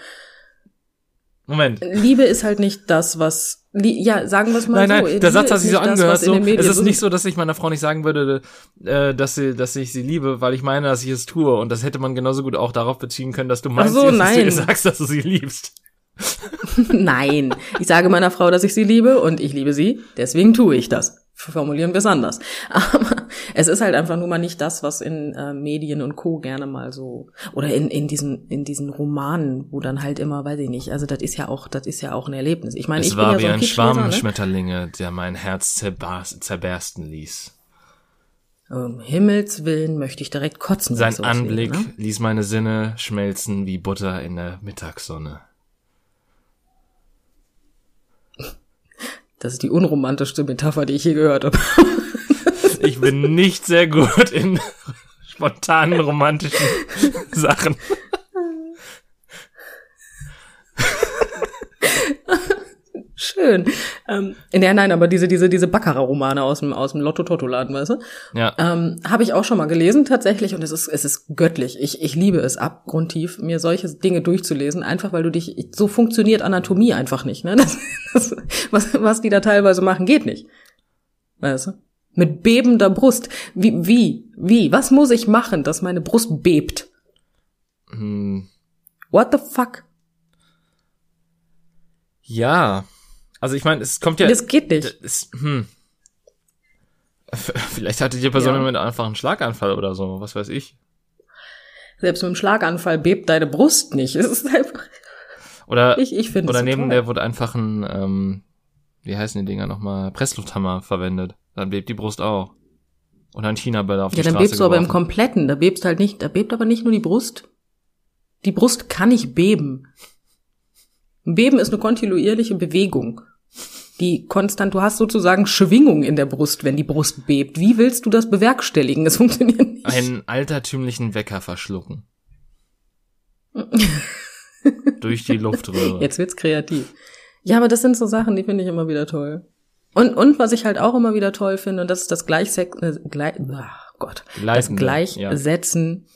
Speaker 1: Moment.
Speaker 2: Liebe ist halt nicht das, was ja, sagen wir es mal
Speaker 1: nein,
Speaker 2: so.
Speaker 1: Nein,
Speaker 2: Liebe
Speaker 1: der Satz hat sich so angehört. So, es ist nicht so, dass ich meiner Frau nicht sagen würde, äh, dass sie, dass ich sie liebe, weil ich meine, dass ich es tue. Und das hätte man genauso gut auch darauf beziehen können, dass du meinst,
Speaker 2: so,
Speaker 1: dass
Speaker 2: nein.
Speaker 1: du sagst, dass du sie liebst.
Speaker 2: nein, ich sage meiner Frau, dass ich sie liebe und ich liebe sie. Deswegen tue ich das formulieren wir es anders. Aber es ist halt einfach nur mal nicht das, was in äh, Medien und Co. gerne mal so oder in, in diesen in diesen Romanen, wo dann halt immer, weiß ich nicht, also das ist ja auch, das ist ja auch ein Erlebnis. Ich meine,
Speaker 1: es
Speaker 2: ich
Speaker 1: war
Speaker 2: bin ja
Speaker 1: wie
Speaker 2: so
Speaker 1: ein,
Speaker 2: ein
Speaker 1: Schwarm
Speaker 2: ne?
Speaker 1: Schmetterlinge, der mein Herz zerbersten ließ.
Speaker 2: Um Himmels Willen möchte ich direkt kotzen.
Speaker 1: Sein
Speaker 2: sowas
Speaker 1: Anblick
Speaker 2: sehen, ne?
Speaker 1: ließ meine Sinne schmelzen wie Butter in der Mittagssonne.
Speaker 2: Das ist die unromantischste Metapher, die ich je gehört habe.
Speaker 1: Ich bin nicht sehr gut in spontanen romantischen Sachen.
Speaker 2: Schön. Ähm, ja, nein, aber diese, diese, diese Baccarat-Romane aus dem, aus dem Lotto-Totto-Laden, weißt du?
Speaker 1: Ja.
Speaker 2: Ähm, Habe ich auch schon mal gelesen, tatsächlich, und es ist, es ist göttlich. Ich, ich liebe es abgrundtief, mir solche Dinge durchzulesen, einfach weil du dich, so funktioniert Anatomie einfach nicht, ne? Das, das, was, was die da teilweise machen, geht nicht. Weißt du? Mit bebender Brust. Wie, wie, wie? Was muss ich machen, dass meine Brust bebt?
Speaker 1: Hm,
Speaker 2: What the fuck?
Speaker 1: ja. Also ich meine, es kommt ja.
Speaker 2: Das geht nicht.
Speaker 1: Es, hm. Vielleicht hatte die Person
Speaker 2: Ja.
Speaker 1: mit einfach einen Schlaganfall oder so, was weiß ich.
Speaker 2: Selbst mit dem Schlaganfall bebt deine Brust nicht. Es ist einfach,
Speaker 1: Oder,
Speaker 2: ich, ich
Speaker 1: oder neben
Speaker 2: toll.
Speaker 1: der wurde einfach ein, ähm, wie heißen die Dinger nochmal, Presslufthammer verwendet. Dann bebt die Brust auch. Oder ein China-Böller auf
Speaker 2: Ja,
Speaker 1: die
Speaker 2: dann
Speaker 1: Straße
Speaker 2: bebst du aber im
Speaker 1: geworfen.
Speaker 2: Kompletten. Da bebst halt nicht, da bebt aber nicht nur die Brust. Die Brust kann nicht beben. Beben ist eine kontinuierliche Bewegung. Die konstant, du hast sozusagen Schwingung in der Brust, wenn die Brust bebt. Wie willst du das bewerkstelligen? Das funktioniert nicht.
Speaker 1: Einen altertümlichen Wecker verschlucken. Durch die Luftröhre.
Speaker 2: Jetzt wird's kreativ. Ja, aber das sind so Sachen, die finde ich immer wieder toll. Und, und was ich halt auch immer wieder toll finde, und das ist das Gleichsex, äh, gleich, ach Gott, das
Speaker 1: Gleitende,
Speaker 2: Gleichsetzen.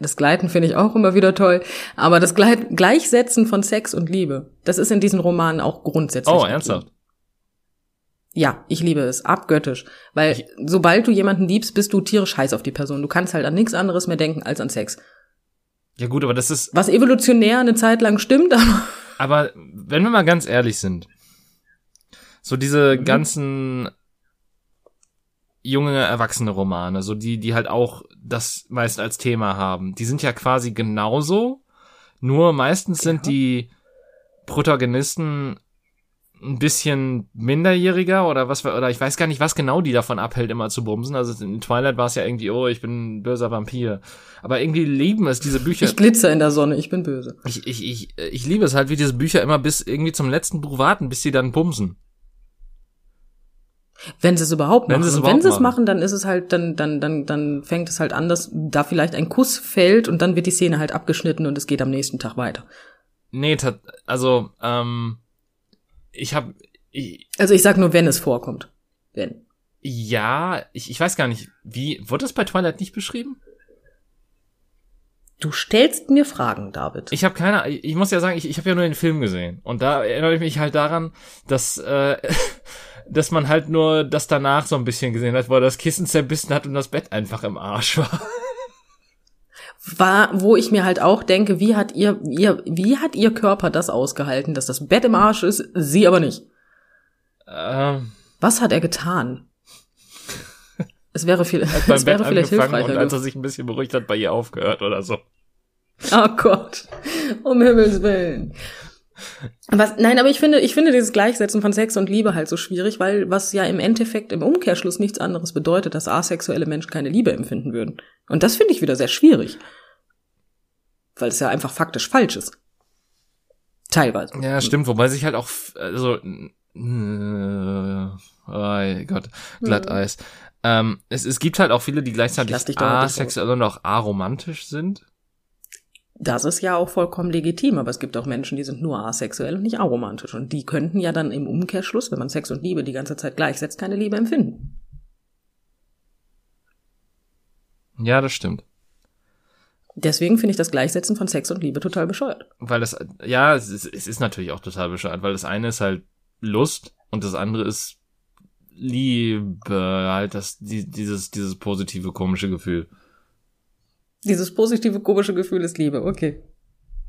Speaker 2: Das Gleiten finde ich auch immer wieder toll. Aber das Gleit Gleichsetzen von Sex und Liebe, das ist in diesen Romanen auch grundsätzlich.
Speaker 1: Oh, ernsthaft?
Speaker 2: Ja, ich liebe es, abgöttisch. Weil sobald du jemanden liebst, bist du tierisch heiß auf die Person. Du kannst halt an nichts anderes mehr denken als an Sex.
Speaker 1: Ja gut, aber das ist,
Speaker 2: Was evolutionär eine Zeit lang stimmt, aber
Speaker 1: aber wenn wir mal ganz ehrlich sind, so diese
Speaker 2: Mhm.
Speaker 1: ganzen junge erwachsene Romane, so die, die halt auch das meist als Thema haben, die sind ja quasi genauso, nur meistens sind
Speaker 2: Ja.
Speaker 1: die Protagonisten ein bisschen minderjähriger oder was oder ich weiß gar nicht, was genau die davon abhält, immer zu bumsen. Also in Twilight war es ja irgendwie, oh, ich bin ein böser Vampir. Aber irgendwie lieben es diese Bücher.
Speaker 2: ich glitzer in der Sonne, ich bin böse.
Speaker 1: Ich, ich, ich, ich liebe es halt, wie diese Bücher immer bis irgendwie zum letzten Buch warten, bis sie dann bumsen.
Speaker 2: Wenn sie es überhaupt
Speaker 1: Wenn
Speaker 2: machen.
Speaker 1: sie es
Speaker 2: und
Speaker 1: überhaupt
Speaker 2: wenn sie es
Speaker 1: machen.
Speaker 2: dann ist es halt, dann, dann, dann, dann fängt es halt an, dass da vielleicht ein Kuss fällt und dann wird die Szene halt abgeschnitten und es geht am nächsten Tag weiter.
Speaker 1: Nee, also, ähm, ich habe, ich,
Speaker 2: Also ich sag nur, wenn es vorkommt. Wenn.
Speaker 1: ja, ich, ich weiß gar nicht, wie, wurde das bei Twilight nicht beschrieben?
Speaker 2: Du stellst mir Fragen, David.
Speaker 1: Ich habe keine, ich muss ja sagen, ich, ich habe ja nur den Film gesehen und da erinnere ich mich halt daran, dass äh, dass man halt nur das danach so ein bisschen gesehen hat, wo er das Kissen zerbissen hat und das Bett einfach im Arsch war.
Speaker 2: War, wo ich mir halt auch denke, wie hat ihr, ihr, wie hat ihr Körper das ausgehalten, dass das Bett im Arsch ist, sie aber nicht?
Speaker 1: Ähm,
Speaker 2: Was hat er getan? Es wäre viel, es
Speaker 1: Bett
Speaker 2: wäre vielleicht
Speaker 1: angefangen und
Speaker 2: hilfreicher.
Speaker 1: als er sich ein bisschen beruhigt hat, bei ihr aufgehört oder so.
Speaker 2: Oh Gott. Um Himmels Willen. Was, nein, aber ich finde, ich finde dieses Gleichsetzen von Sex und Liebe halt so schwierig, weil was ja im Endeffekt im Umkehrschluss nichts anderes bedeutet, dass asexuelle Menschen keine Liebe empfinden würden. Und das finde ich wieder sehr schwierig. Weil es ja einfach faktisch falsch ist. Teilweise.
Speaker 1: Ja, stimmt, wobei sich halt auch, also, äh, Oh Gott, Glatteis. Mhm. Ähm, es, es gibt halt auch viele, die gleichzeitig asexuell und auch aromantisch sind.
Speaker 2: Das ist ja auch vollkommen legitim, aber es gibt auch Menschen, die sind nur asexuell und nicht aromantisch. Und die könnten ja dann im Umkehrschluss, wenn man Sex und Liebe die ganze Zeit gleichsetzt, keine Liebe empfinden.
Speaker 1: Ja, das stimmt.
Speaker 2: Deswegen finde ich das Gleichsetzen von Sex und Liebe total bescheuert.
Speaker 1: Weil das, ja, es ist, es ist natürlich auch total bescheuert, weil das eine ist halt Lust und das andere ist Liebe, halt das, die, dieses, dieses positive, komische Gefühl.
Speaker 2: Dieses positive, komische Gefühl ist Liebe, okay.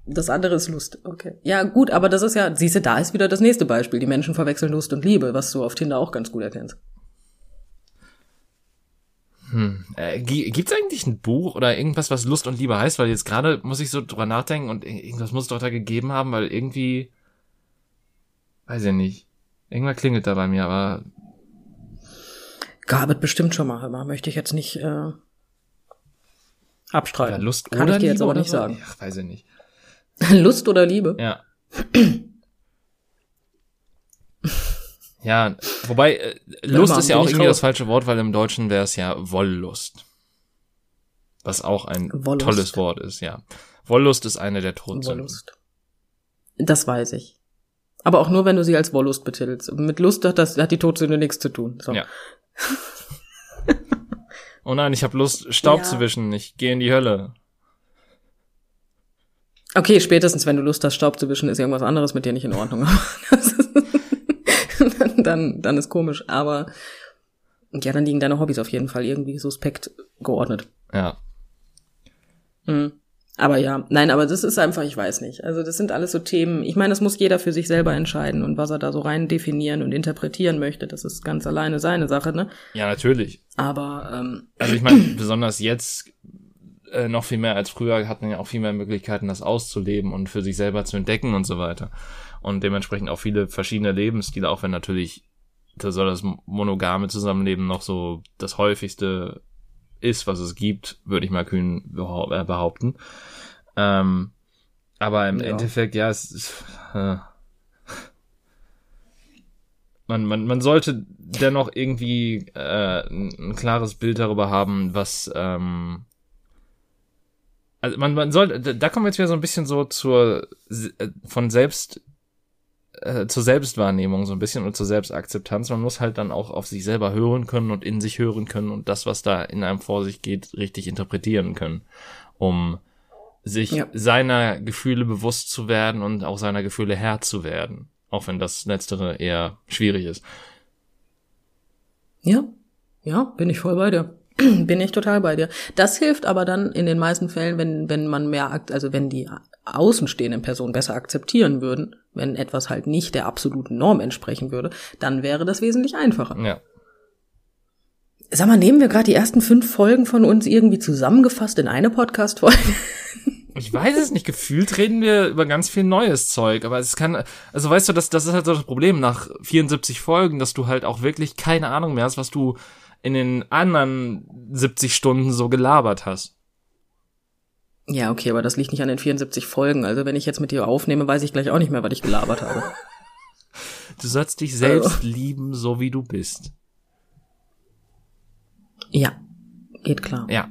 Speaker 2: Das andere ist Lust, okay. Ja, gut, aber das ist ja, siehst du, da ist wieder das nächste Beispiel. Die Menschen verwechseln Lust und Liebe, was du auf Tinder auch ganz gut erkennst.
Speaker 1: Hm. Äh, gibt's eigentlich ein Buch oder irgendwas, was Lust und Liebe heißt? Weil jetzt gerade muss ich so drüber nachdenken und irgendwas muss es doch da gegeben haben, weil irgendwie, weiß ich nicht. Irgendwann klingelt da bei mir, aber.
Speaker 2: Gab es bestimmt schon mal, mal, möchte ich jetzt nicht äh, abstreiten. Ja,
Speaker 1: Lust Kann oder ich dir Liebe jetzt aber nicht so? sagen. Ach, weiß ich nicht.
Speaker 2: Lust oder Liebe?
Speaker 1: Ja. Ja, wobei äh, Lust ist ja auch irgendwie raus. das falsche Wort, weil im Deutschen wäre es ja Wollust. Was auch ein Wollust. tolles Wort ist, ja. Wollust ist eine der Todsünden. Wollust.
Speaker 2: Das weiß ich. Aber auch nur, wenn du sie als Wollust betitelst. Mit Lust hat das hat die Todsünde nichts zu tun. So. Ja.
Speaker 1: oh nein, ich habe Lust, Staub ja. zu wischen. Ich gehe in die Hölle.
Speaker 2: Okay, spätestens wenn du Lust hast, Staub zu wischen, ist irgendwas anderes mit dir nicht in Ordnung. dann, dann ist komisch. Aber ja, dann liegen deine Hobbys auf jeden Fall irgendwie suspekt geordnet.
Speaker 1: Ja.
Speaker 2: Mhm. Aber ja, nein, aber das ist einfach, ich weiß nicht. Also das sind alles so Themen. Ich meine, das muss jeder für sich selber entscheiden und was er da so rein definieren und interpretieren möchte. Das ist ganz alleine seine Sache, ne?
Speaker 1: Ja, natürlich.
Speaker 2: Aber ähm,
Speaker 1: also ich meine, besonders jetzt äh, noch viel mehr als früher hat man ja auch viel mehr Möglichkeiten, das auszuleben und für sich selber zu entdecken und so weiter und dementsprechend auch viele verschiedene Lebensstile, auch wenn natürlich da soll das monogame Zusammenleben noch so das häufigste ist, was es gibt, würde ich mal kühn äh, behaupten. Ähm, aber im ja. Endeffekt, ja, es ist, äh, man, man, man sollte dennoch irgendwie äh, ein klares Bild darüber haben, was ähm, also man, man soll, da kommen wir jetzt wieder so ein bisschen so zur äh, von selbst äh, zur Selbstwahrnehmung so ein bisschen und zur Selbstakzeptanz. Man muss halt dann auch auf sich selber hören können und in sich hören können und das, was da in einem vor sich geht, richtig interpretieren können, um sich ja. seiner Gefühle bewusst zu werden und auch seiner Gefühle Herr zu werden. Auch wenn das Letztere eher schwierig ist.
Speaker 2: Ja, ja, bin ich voll bei dir. bin ich total bei dir. Das hilft aber dann in den meisten Fällen, wenn, wenn man mehr, also wenn die außenstehenden Personen besser akzeptieren würden, wenn etwas halt nicht der absoluten Norm entsprechen würde, dann wäre das wesentlich einfacher.
Speaker 1: Ja.
Speaker 2: Sag mal, nehmen wir gerade die ersten fünf Folgen von uns irgendwie zusammengefasst in eine Podcast-Folge?
Speaker 1: Ich weiß es nicht, gefühlt reden wir über ganz viel neues Zeug, aber es kann, also weißt du, das, das ist halt so das Problem nach 74 Folgen, dass du halt auch wirklich keine Ahnung mehr hast, was du in den anderen 70 Stunden so gelabert hast.
Speaker 2: Ja, okay, aber das liegt nicht an den 74 Folgen. Also wenn ich jetzt mit dir aufnehme, weiß ich gleich auch nicht mehr, was ich gelabert habe.
Speaker 1: Du sollst dich selbst also. lieben, so wie du bist.
Speaker 2: Ja, geht klar.
Speaker 1: Ja.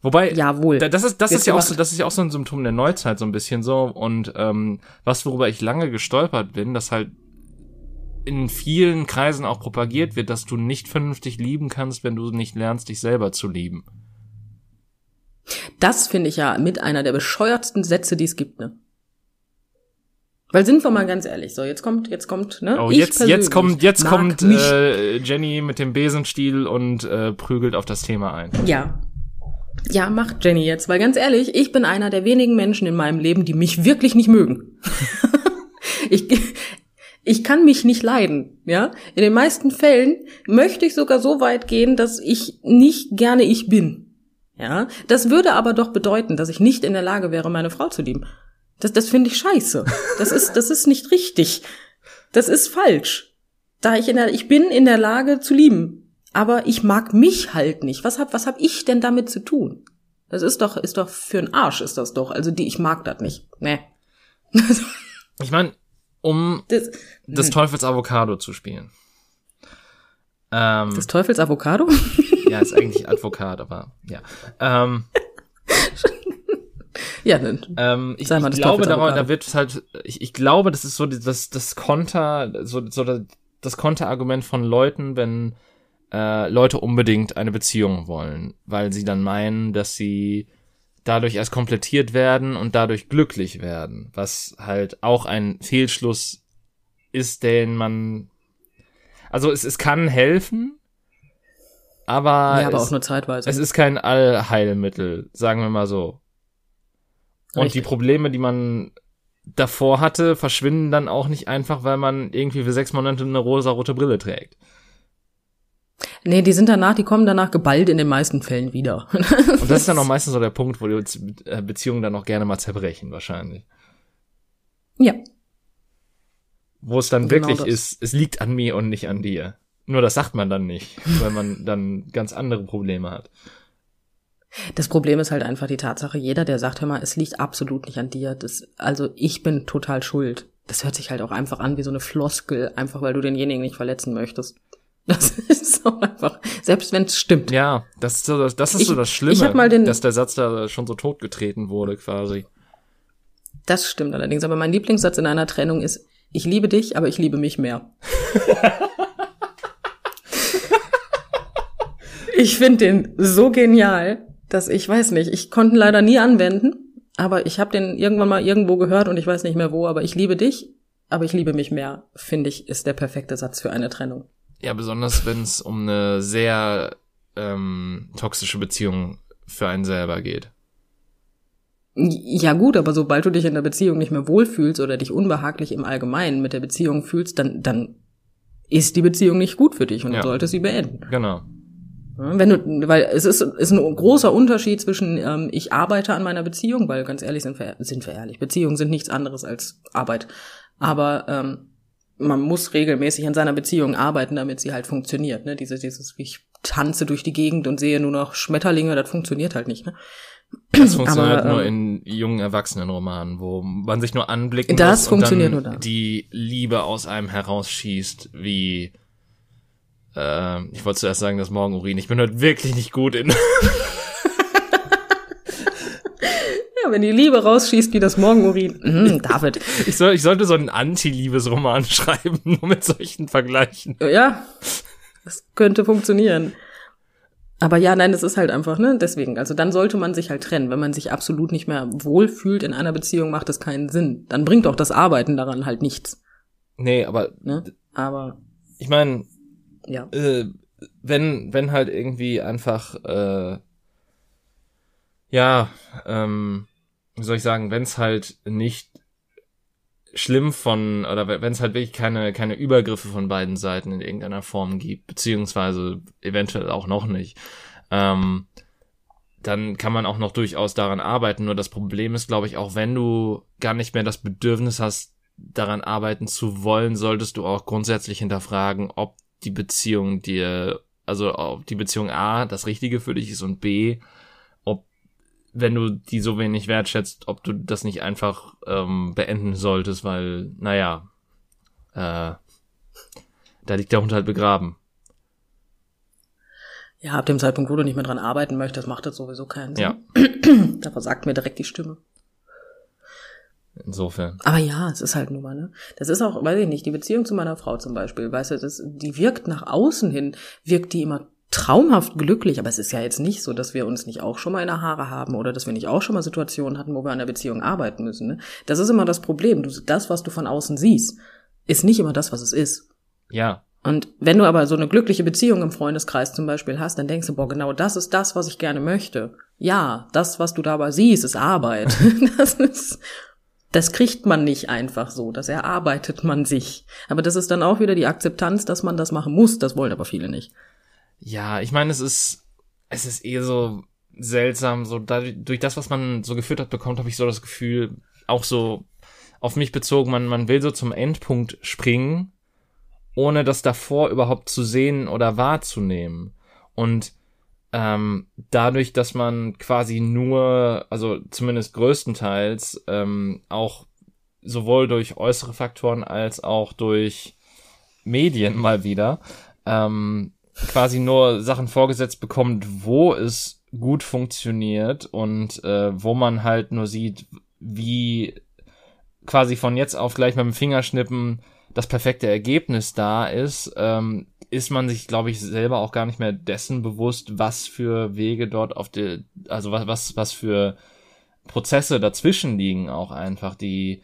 Speaker 1: Wobei,
Speaker 2: Jawohl.
Speaker 1: das ist, das ist ja auch so, das ist ja auch so ein Symptom der Neuzeit, so ein bisschen so. Und ähm, was, worüber ich lange gestolpert bin, dass halt in vielen Kreisen auch propagiert wird, dass du nicht vernünftig lieben kannst, wenn du nicht lernst, dich selber zu lieben.
Speaker 2: Das finde ich ja mit einer der bescheuertsten Sätze, die es gibt, ne? Weil sind wir mal ganz ehrlich, so jetzt kommt, jetzt kommt, ne?
Speaker 1: Oh, jetzt, jetzt kommt, jetzt kommt äh, Jenny mit dem Besenstiel und äh, prügelt auf das Thema ein.
Speaker 2: Ja. Ja, macht Jenny jetzt, weil ganz ehrlich, ich bin einer der wenigen Menschen in meinem Leben, die mich wirklich nicht mögen. ich, ich kann mich nicht leiden, ja? In den meisten Fällen möchte ich sogar so weit gehen, dass ich nicht gerne ich bin. Ja, das würde aber doch bedeuten, dass ich nicht in der Lage wäre, meine Frau zu lieben. Das, das finde ich scheiße. Das ist, das ist nicht richtig. Das ist falsch. Da ich in der, ich bin in der Lage zu lieben. Aber ich mag mich halt nicht. Was hab, was hab ich denn damit zu tun? Das ist doch, ist doch für einen Arsch ist das doch. Also die, ich mag das nicht. Nee.
Speaker 1: ich meine, um das, das Teufels Avocado zu spielen. Ähm,
Speaker 2: Des Teufels Avocado?
Speaker 1: ja, ist eigentlich Advokat, aber ja. Ähm,
Speaker 2: ja, dann.
Speaker 1: ähm, ich,
Speaker 2: mal,
Speaker 1: ich glaube, da, da wird es halt, ich, ich glaube, das ist so das, das Konter, so, so das- das Konterargument von Leuten, wenn äh, Leute unbedingt eine Beziehung wollen, weil sie dann meinen, dass sie dadurch erst komplettiert werden und dadurch glücklich werden, was halt auch ein Fehlschluss ist, den man, also es, es kann helfen, aber,
Speaker 2: ja, aber
Speaker 1: es,
Speaker 2: auch nur zeitweise.
Speaker 1: es ist kein Allheilmittel, sagen wir mal so. Und die. Probleme, die man davor hatte, verschwinden dann auch nicht einfach, weil man irgendwie für sechs Monate eine rosa-rote Brille trägt.
Speaker 2: Nee, die sind danach, die kommen danach geballt in den meisten Fällen wieder.
Speaker 1: Und das ist dann auch meistens so der Punkt, wo die äh, Beziehungen dann auch gerne mal zerbrechen, wahrscheinlich.
Speaker 2: ja.
Speaker 1: Wo es dann
Speaker 2: Genau
Speaker 1: wirklich
Speaker 2: das.
Speaker 1: ist, es liegt an mir und nicht an dir. Nur das sagt man dann nicht, weil man dann ganz andere Probleme hat.
Speaker 2: Das Problem ist halt einfach die Tatsache, jeder, der sagt, hör mal, es liegt absolut nicht an dir, das, also ich bin total schuld. Das hört sich halt auch einfach an wie so eine Floskel, einfach weil du denjenigen nicht verletzen möchtest. Das ist so einfach, selbst wenn es stimmt.
Speaker 1: Ja, das ist so das, das, ist
Speaker 2: Ich-
Speaker 1: so das Schlimme,
Speaker 2: den-
Speaker 1: dass der Satz da schon so totgetreten wurde, quasi.
Speaker 2: Das stimmt allerdings. Aber mein Lieblingssatz in einer Trennung ist, ich liebe dich, aber ich liebe mich mehr. ich finde den so genial, dass ich weiß nicht, ich konnte ihn leider nie anwenden, aber ich habe den irgendwann mal irgendwo gehört und ich weiß nicht mehr wo, aber ich liebe dich, aber ich liebe mich mehr, finde ich, ist der perfekte Satz für eine Trennung.
Speaker 1: Ja, besonders wenn es um eine sehr ähm, toxische Beziehung für einen selber geht.
Speaker 2: Ja gut, aber sobald du dich in der Beziehung nicht mehr wohlfühlst oder dich unbehaglich im Allgemeinen mit der Beziehung fühlst, dann, dann ist die Beziehung nicht gut für dich und
Speaker 1: Ja.
Speaker 2: du solltest sie beenden.
Speaker 1: Genau.
Speaker 2: Wenn du, weil es ist, ist ein großer Unterschied zwischen ähm, ich arbeite an meiner Beziehung, weil ganz ehrlich sind wir, sind wir ehrlich, Beziehungen sind nichts anderes als Arbeit. Aber ähm, man muss regelmäßig an seiner Beziehung arbeiten, damit sie halt funktioniert. Ne? Diese, dieses, ich tanze durch die Gegend und sehe nur noch Schmetterlinge, das funktioniert halt nicht. Ne?
Speaker 1: Das funktioniert
Speaker 2: Aber,
Speaker 1: nur
Speaker 2: ähm,
Speaker 1: in jungen Erwachsenenromanen, wo man sich nur anblicken
Speaker 2: Das
Speaker 1: muss und
Speaker 2: funktioniert
Speaker 1: dann
Speaker 2: nur da.
Speaker 1: die Liebe aus einem herausschießt, wie äh, ich wollte zuerst sagen, das Morgenurin. Ich bin heute wirklich nicht gut in.
Speaker 2: Wenn die Liebe rausschießt wie das Morgenurin. Mhm, David.
Speaker 1: Ich, soll, ich sollte so einen Anti-Liebesroman schreiben, nur mit solchen Vergleichen.
Speaker 2: Ja, das könnte funktionieren. Aber ja, nein, das ist halt einfach, ne? Deswegen, also dann sollte man sich halt trennen. Wenn man sich absolut nicht mehr wohlfühlt in einer Beziehung, macht das keinen Sinn. Dann bringt auch das Arbeiten daran halt nichts.
Speaker 1: Nee, aber
Speaker 2: Ne? Aber
Speaker 1: ich meine,
Speaker 2: ja.
Speaker 1: äh, wenn, wenn halt irgendwie einfach, äh, ja, ähm, wie soll ich sagen, wenn es halt nicht schlimm von, oder wenn es halt wirklich keine, keine Übergriffe von beiden Seiten in irgendeiner Form gibt, beziehungsweise eventuell auch noch nicht, ähm, dann kann man auch noch durchaus daran arbeiten. Nur das Problem ist, glaube ich, auch wenn du gar nicht mehr das Bedürfnis hast, daran arbeiten zu wollen, solltest du auch grundsätzlich hinterfragen, ob die Beziehung dir, also ob die Beziehung A das Richtige für dich ist und B, wenn du die so wenig wertschätzt, ob du das nicht einfach ähm, beenden solltest, weil, naja, äh, da liegt der Hund halt begraben.
Speaker 2: Ja, ab dem Zeitpunkt, wo du nicht mehr dran arbeiten möchtest, macht das sowieso keinen Sinn.
Speaker 1: Ja.
Speaker 2: Da versagt mir direkt die Stimme.
Speaker 1: Insofern.
Speaker 2: Aber ja, es ist halt nun mal, ne? Das ist auch, weiß ich nicht, die Beziehung zu meiner Frau zum Beispiel, weißt du, das, die wirkt nach außen hin, wirkt die immer traumhaft glücklich, aber es ist ja jetzt nicht so, dass wir uns nicht auch schon mal in der Haare haben oder dass wir nicht auch schon mal Situationen hatten, wo wir an der Beziehung arbeiten müssen, ne? Das ist immer das Problem. Du, das, was du von außen siehst, ist nicht immer das, was es ist.
Speaker 1: Ja.
Speaker 2: Und wenn du aber so eine glückliche Beziehung im Freundeskreis zum Beispiel hast, dann denkst du, boah, genau das ist das, was ich gerne möchte. Ja, das, was du dabei siehst, ist Arbeit. Das ist, das kriegt man nicht einfach so. Das erarbeitet man sich. Aber das ist dann auch wieder die Akzeptanz, dass man das machen muss. Das wollen aber viele nicht.
Speaker 1: Ja, ich meine, es ist, es ist eh so seltsam, so dadurch, durch das, was man so gefüttert bekommt, habe ich so das Gefühl, auch so auf mich bezogen, man, man will so zum Endpunkt springen, ohne das davor überhaupt zu sehen oder wahrzunehmen. Und ähm, dadurch, dass man quasi nur, also zumindest größtenteils, ähm, auch sowohl durch äußere Faktoren als auch durch Medien mal wieder, ähm, quasi nur Sachen vorgesetzt bekommt, wo es gut funktioniert und äh, wo man halt nur sieht, wie quasi von jetzt auf gleich mit dem Fingerschnippen das perfekte Ergebnis da ist, ähm, ist man sich, glaube ich, selber auch gar nicht mehr dessen bewusst, was für Wege dort auf die, also was, was, was für Prozesse dazwischen liegen auch einfach, die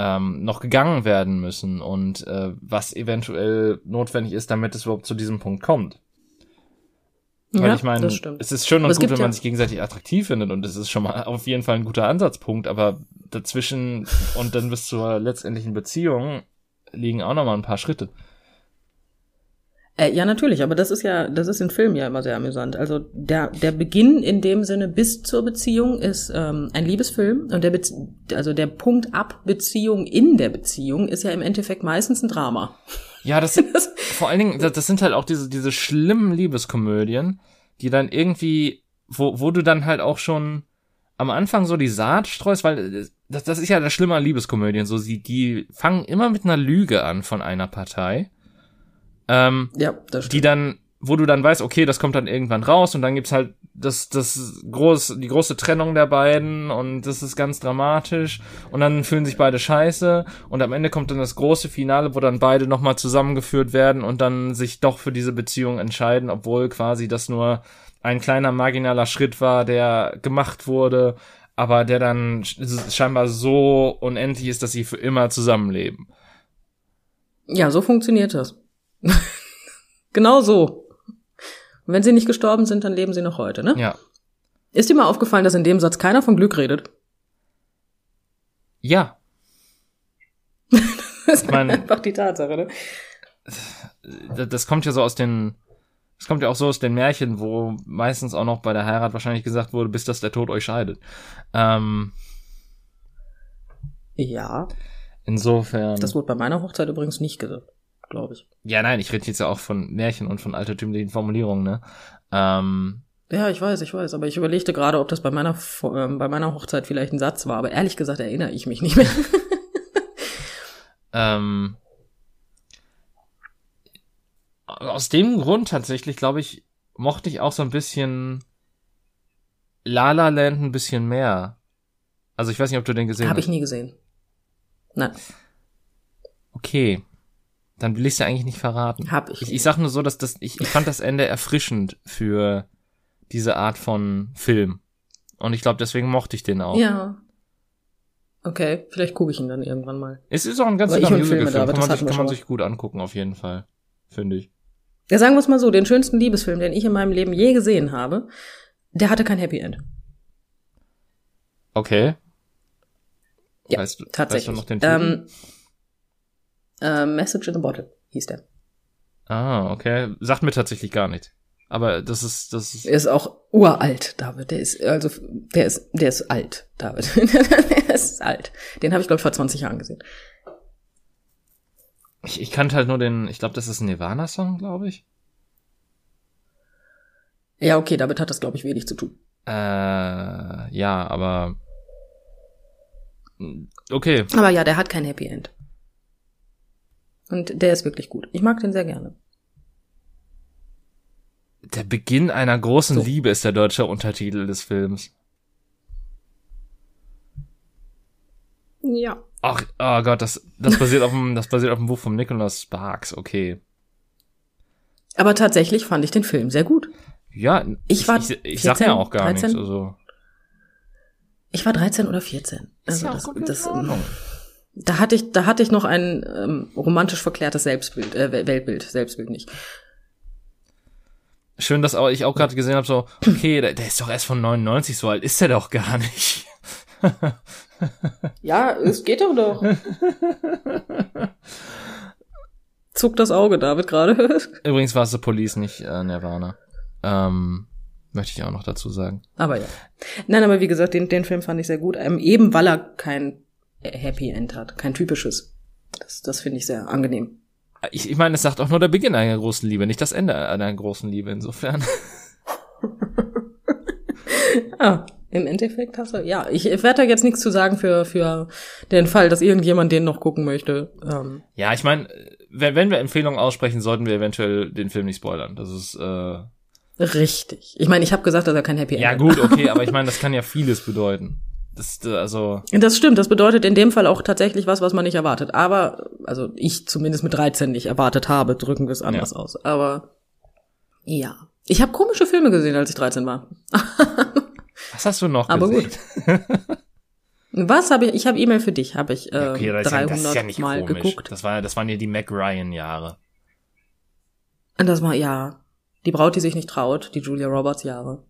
Speaker 1: ähm, noch gegangen werden müssen und äh, was eventuell notwendig ist, damit es überhaupt zu diesem Punkt kommt. Weil
Speaker 2: Ja,
Speaker 1: ich meine, es ist schön und gut, wenn man
Speaker 2: ja-
Speaker 1: sich gegenseitig attraktiv findet und es ist schon mal auf jeden Fall ein guter Ansatzpunkt, aber dazwischen und dann bis zur letztendlichen Beziehung liegen auch noch mal ein paar Schritte.
Speaker 2: Äh, ja, natürlich, aber das ist ja, das ist in Filmen ja immer sehr amüsant. Also der, der Beginn in dem Sinne bis zur Beziehung ist ähm, ein Liebesfilm und der Bez also der Punkt ab Beziehung in der Beziehung ist ja im Endeffekt meistens ein Drama.
Speaker 1: Ja, das, vor allen Dingen, das, das sind halt auch diese, diese schlimmen Liebeskomödien, die dann irgendwie, wo, wo du dann halt auch schon am Anfang so die Saat streust, weil das, das ist ja das Schlimme an Liebeskomödien, so sie, die fangen immer mit einer Lüge an von einer Partei. Ähm,
Speaker 2: Ja, das
Speaker 1: die dann, wo du dann weißt, okay, das kommt dann irgendwann raus und dann gibt's halt das, das groß, die große Trennung der beiden und das ist ganz dramatisch und dann fühlen sich beide scheiße und am Ende kommt dann das große Finale, wo dann beide nochmal zusammengeführt werden und dann sich doch für diese Beziehung entscheiden, obwohl quasi das nur ein kleiner marginaler Schritt war, der gemacht wurde, aber der dann sch- scheinbar so unendlich ist, dass sie für immer zusammenleben.
Speaker 2: Ja, so funktioniert das. genau so. Und wenn sie nicht gestorben sind, dann leben sie noch heute, ne?
Speaker 1: Ja.
Speaker 2: Ist dir mal aufgefallen, dass in dem Satz keiner von Glück redet?
Speaker 1: Ja.
Speaker 2: Das ist
Speaker 1: meine-
Speaker 2: einfach die Tatsache, ne?
Speaker 1: da- das kommt ja so aus den, das kommt ja auch so aus den Märchen, wo meistens auch noch bei der Heirat wahrscheinlich gesagt wurde, bis dass der Tod euch scheidet. Ähm,
Speaker 2: Ja,
Speaker 1: insofern.
Speaker 2: das wurde bei meiner Hochzeit übrigens nicht gesagt, glaube ich.
Speaker 1: ja, nein, ich rede jetzt ja auch von Märchen und von altertümlichen Formulierungen, ne? Ähm,
Speaker 2: Ja, ich weiß, ich weiß, aber ich überlegte gerade, ob das bei meiner ähm, bei meiner Hochzeit vielleicht ein Satz war, aber ehrlich gesagt erinnere ich mich nicht mehr.
Speaker 1: ähm, aus dem Grund tatsächlich, glaube ich, mochte ich auch so ein bisschen La La Land ein bisschen mehr. Also ich weiß nicht, ob du den gesehen
Speaker 2: Habe
Speaker 1: hast.
Speaker 2: ich nie gesehen. Nein,
Speaker 1: Okay. Dann will ich es ja eigentlich nicht verraten.
Speaker 2: hab ich.
Speaker 1: Ich, ich sag nur so, dass das, ich, ich fand das Ende erfrischend für diese Art von Film. Und ich glaube, deswegen mochte ich den auch.
Speaker 2: ja. Okay, vielleicht gucke ich ihn dann irgendwann mal.
Speaker 1: Es ist auch ein ganz guter Musical-Film. Kann, man sich, kann man sich gut angucken, auf jeden Fall. Finde ich.
Speaker 2: Ja, sagen wir es mal so, den schönsten Liebesfilm, den ich in meinem Leben je gesehen habe, der hatte kein Happy End.
Speaker 1: Okay.
Speaker 2: Ja,
Speaker 1: weißt, du-
Speaker 2: Tatsächlich.
Speaker 1: Weißt du noch den Titel?
Speaker 2: ähm, äh, Message in the Bottle hieß der.
Speaker 1: ah, okay. Sagt mir tatsächlich gar nicht. Aber das ist, das ist,
Speaker 2: Er ist auch uralt, David. Der ist, also, der ist, der ist alt, David. der ist alt. Den habe ich, glaube ich, vor 20 Jahren gesehen.
Speaker 1: ich, ich kannte halt nur den, ich glaube, das ist ein Nirvana-Song, glaube ich.
Speaker 2: Ja, okay, damit hat das, glaube ich, wenig zu tun.
Speaker 1: Äh, ja, aber, okay.
Speaker 2: Aber ja, der hat kein Happy End. Und der ist wirklich gut. Ich mag den sehr gerne.
Speaker 1: Der Beginn einer großen
Speaker 2: So.
Speaker 1: Liebe ist der deutsche Untertitel des Films.
Speaker 2: Ja.
Speaker 1: Ach, oh Gott, das, das basiert auf dem, das basiert auf dem Buch von Nicholas Sparks, okay.
Speaker 2: Aber tatsächlich fand ich den Film sehr gut.
Speaker 1: Ja,
Speaker 2: Ich war
Speaker 1: ich, ich, ich sag
Speaker 2: 14,
Speaker 1: ja auch gar
Speaker 2: 13.
Speaker 1: nichts, also.
Speaker 2: Ich war 13 oder 14.
Speaker 1: Ist
Speaker 2: Also
Speaker 1: ja auch
Speaker 2: das, das,
Speaker 1: Ordnung.
Speaker 2: Da hatte ich, da hatte ich noch ein ähm, romantisch verklärtes Selbstbild, äh, Weltbild, Selbstbild nicht.
Speaker 1: Schön, dass auch ich auch gerade gesehen habe, so, okay, der, der ist doch erst von 99, so alt ist der doch gar nicht.
Speaker 2: Ja, es geht doch doch. Zuckt das Auge, David, gerade.
Speaker 1: Übrigens war es The Police, nicht äh, Nirvana. Ähm, möchte ich auch noch dazu sagen.
Speaker 2: aber ja. Nein, aber wie gesagt, den, den Film fand ich sehr gut. Ähm, eben weil er kein Happy End hat, kein typisches. Das, das finde ich sehr angenehm.
Speaker 1: Ich, ich meine, es sagt auch nur der Beginn einer großen Liebe, nicht das Ende einer großen Liebe, insofern.
Speaker 2: Ah, im Endeffekt hast du, ja, ich werde da jetzt nichts zu sagen für, für den Fall, dass irgendjemand den noch gucken möchte. Ähm,
Speaker 1: Ja, ich meine, wenn, wenn wir Empfehlungen aussprechen, sollten wir eventuell den Film nicht spoilern. Das ist äh,
Speaker 2: Richtig. Ich meine, ich habe gesagt, dass er kein Happy End
Speaker 1: ja gut, okay, aber ich meine, das kann ja vieles bedeuten. Das also
Speaker 2: Das stimmt, das bedeutet in dem Fall auch tatsächlich was, was man nicht erwartet. Aber, also ich zumindest mit 13 nicht erwartet habe, drücken wir es anders
Speaker 1: Ja.
Speaker 2: aus. Aber ja. Ich habe komische Filme gesehen, als ich 13 war.
Speaker 1: was hast du noch
Speaker 2: Aber
Speaker 1: gesehen?
Speaker 2: Was habe ich? Ich habe E-Mail für dich, habe ich äh,
Speaker 1: Okay, das ist, ja,
Speaker 2: 300
Speaker 1: das ist ja nicht
Speaker 2: Mal
Speaker 1: komisch.
Speaker 2: geguckt.
Speaker 1: Das war das waren ja die Mac Ryan Jahre.
Speaker 2: Und das war ja die Braut, die sich nicht traut, die Julia Roberts Jahre.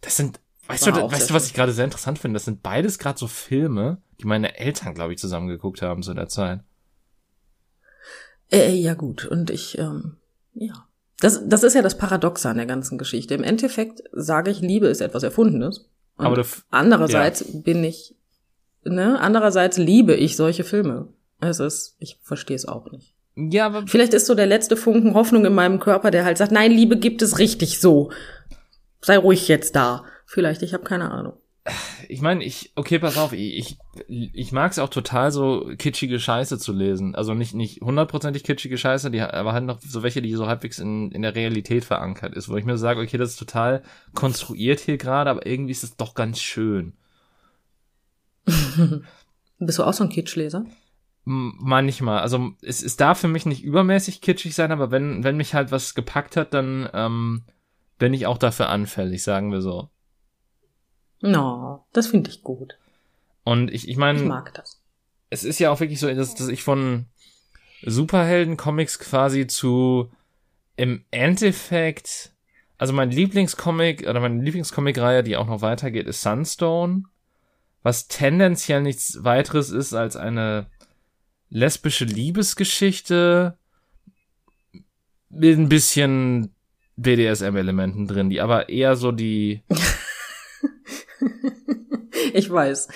Speaker 1: Das sind weißt du, weißt du, was ich gerade sehr interessant finde, das sind beides gerade so Filme, die meine Eltern, glaube ich, zusammen geguckt haben zu der Zeit.
Speaker 2: Äh, ja gut, und ich, ähm, ja. Das, das ist ja das Paradoxe an der ganzen Geschichte. Im Endeffekt sage ich, Liebe ist etwas Erfundenes. Und
Speaker 1: Aber f-
Speaker 2: andererseits bin ich, ne, andererseits liebe ich solche Filme. Es ist, ich verstehe es auch nicht.
Speaker 1: Ja, aber
Speaker 2: Vielleicht ist so der letzte Funken Hoffnung in meinem Körper, der halt sagt, nein, Liebe gibt es richtig so. Sei ruhig jetzt da. Vielleicht, ich habe keine Ahnung.
Speaker 1: ich meine, ich, okay, pass auf, ich, ich, ich mag es auch total so kitschige Scheiße zu lesen. Also nicht, nicht hundertprozentig kitschige Scheiße, die, aber halt noch so welche, die so halbwegs in, in der Realität verankert ist, wo ich mir sage, okay, das ist total konstruiert hier gerade, aber irgendwie ist es doch ganz schön.
Speaker 2: Bist du auch so ein Kitschleser?
Speaker 1: Manchmal. Also es, es darf für mich nicht übermäßig kitschig sein, aber wenn, wenn mich halt was gepackt hat, dann ähm, bin ich auch dafür anfällig, sagen wir so.
Speaker 2: No, das finde ich gut.
Speaker 1: Und ich, ich
Speaker 2: Ich
Speaker 1: meine,
Speaker 2: mag das.
Speaker 1: es ist ja auch wirklich so, dass, dass ich von Superhelden-Comics quasi zu im Endeffekt, also mein Lieblingscomic oder meine Lieblingscomic-Reihe, die auch noch weitergeht, ist Sunstone, was tendenziell nichts weiteres ist als eine lesbische Liebesgeschichte mit ein bisschen BDSM-Elementen drin, die aber eher so die,
Speaker 2: Ich weiß.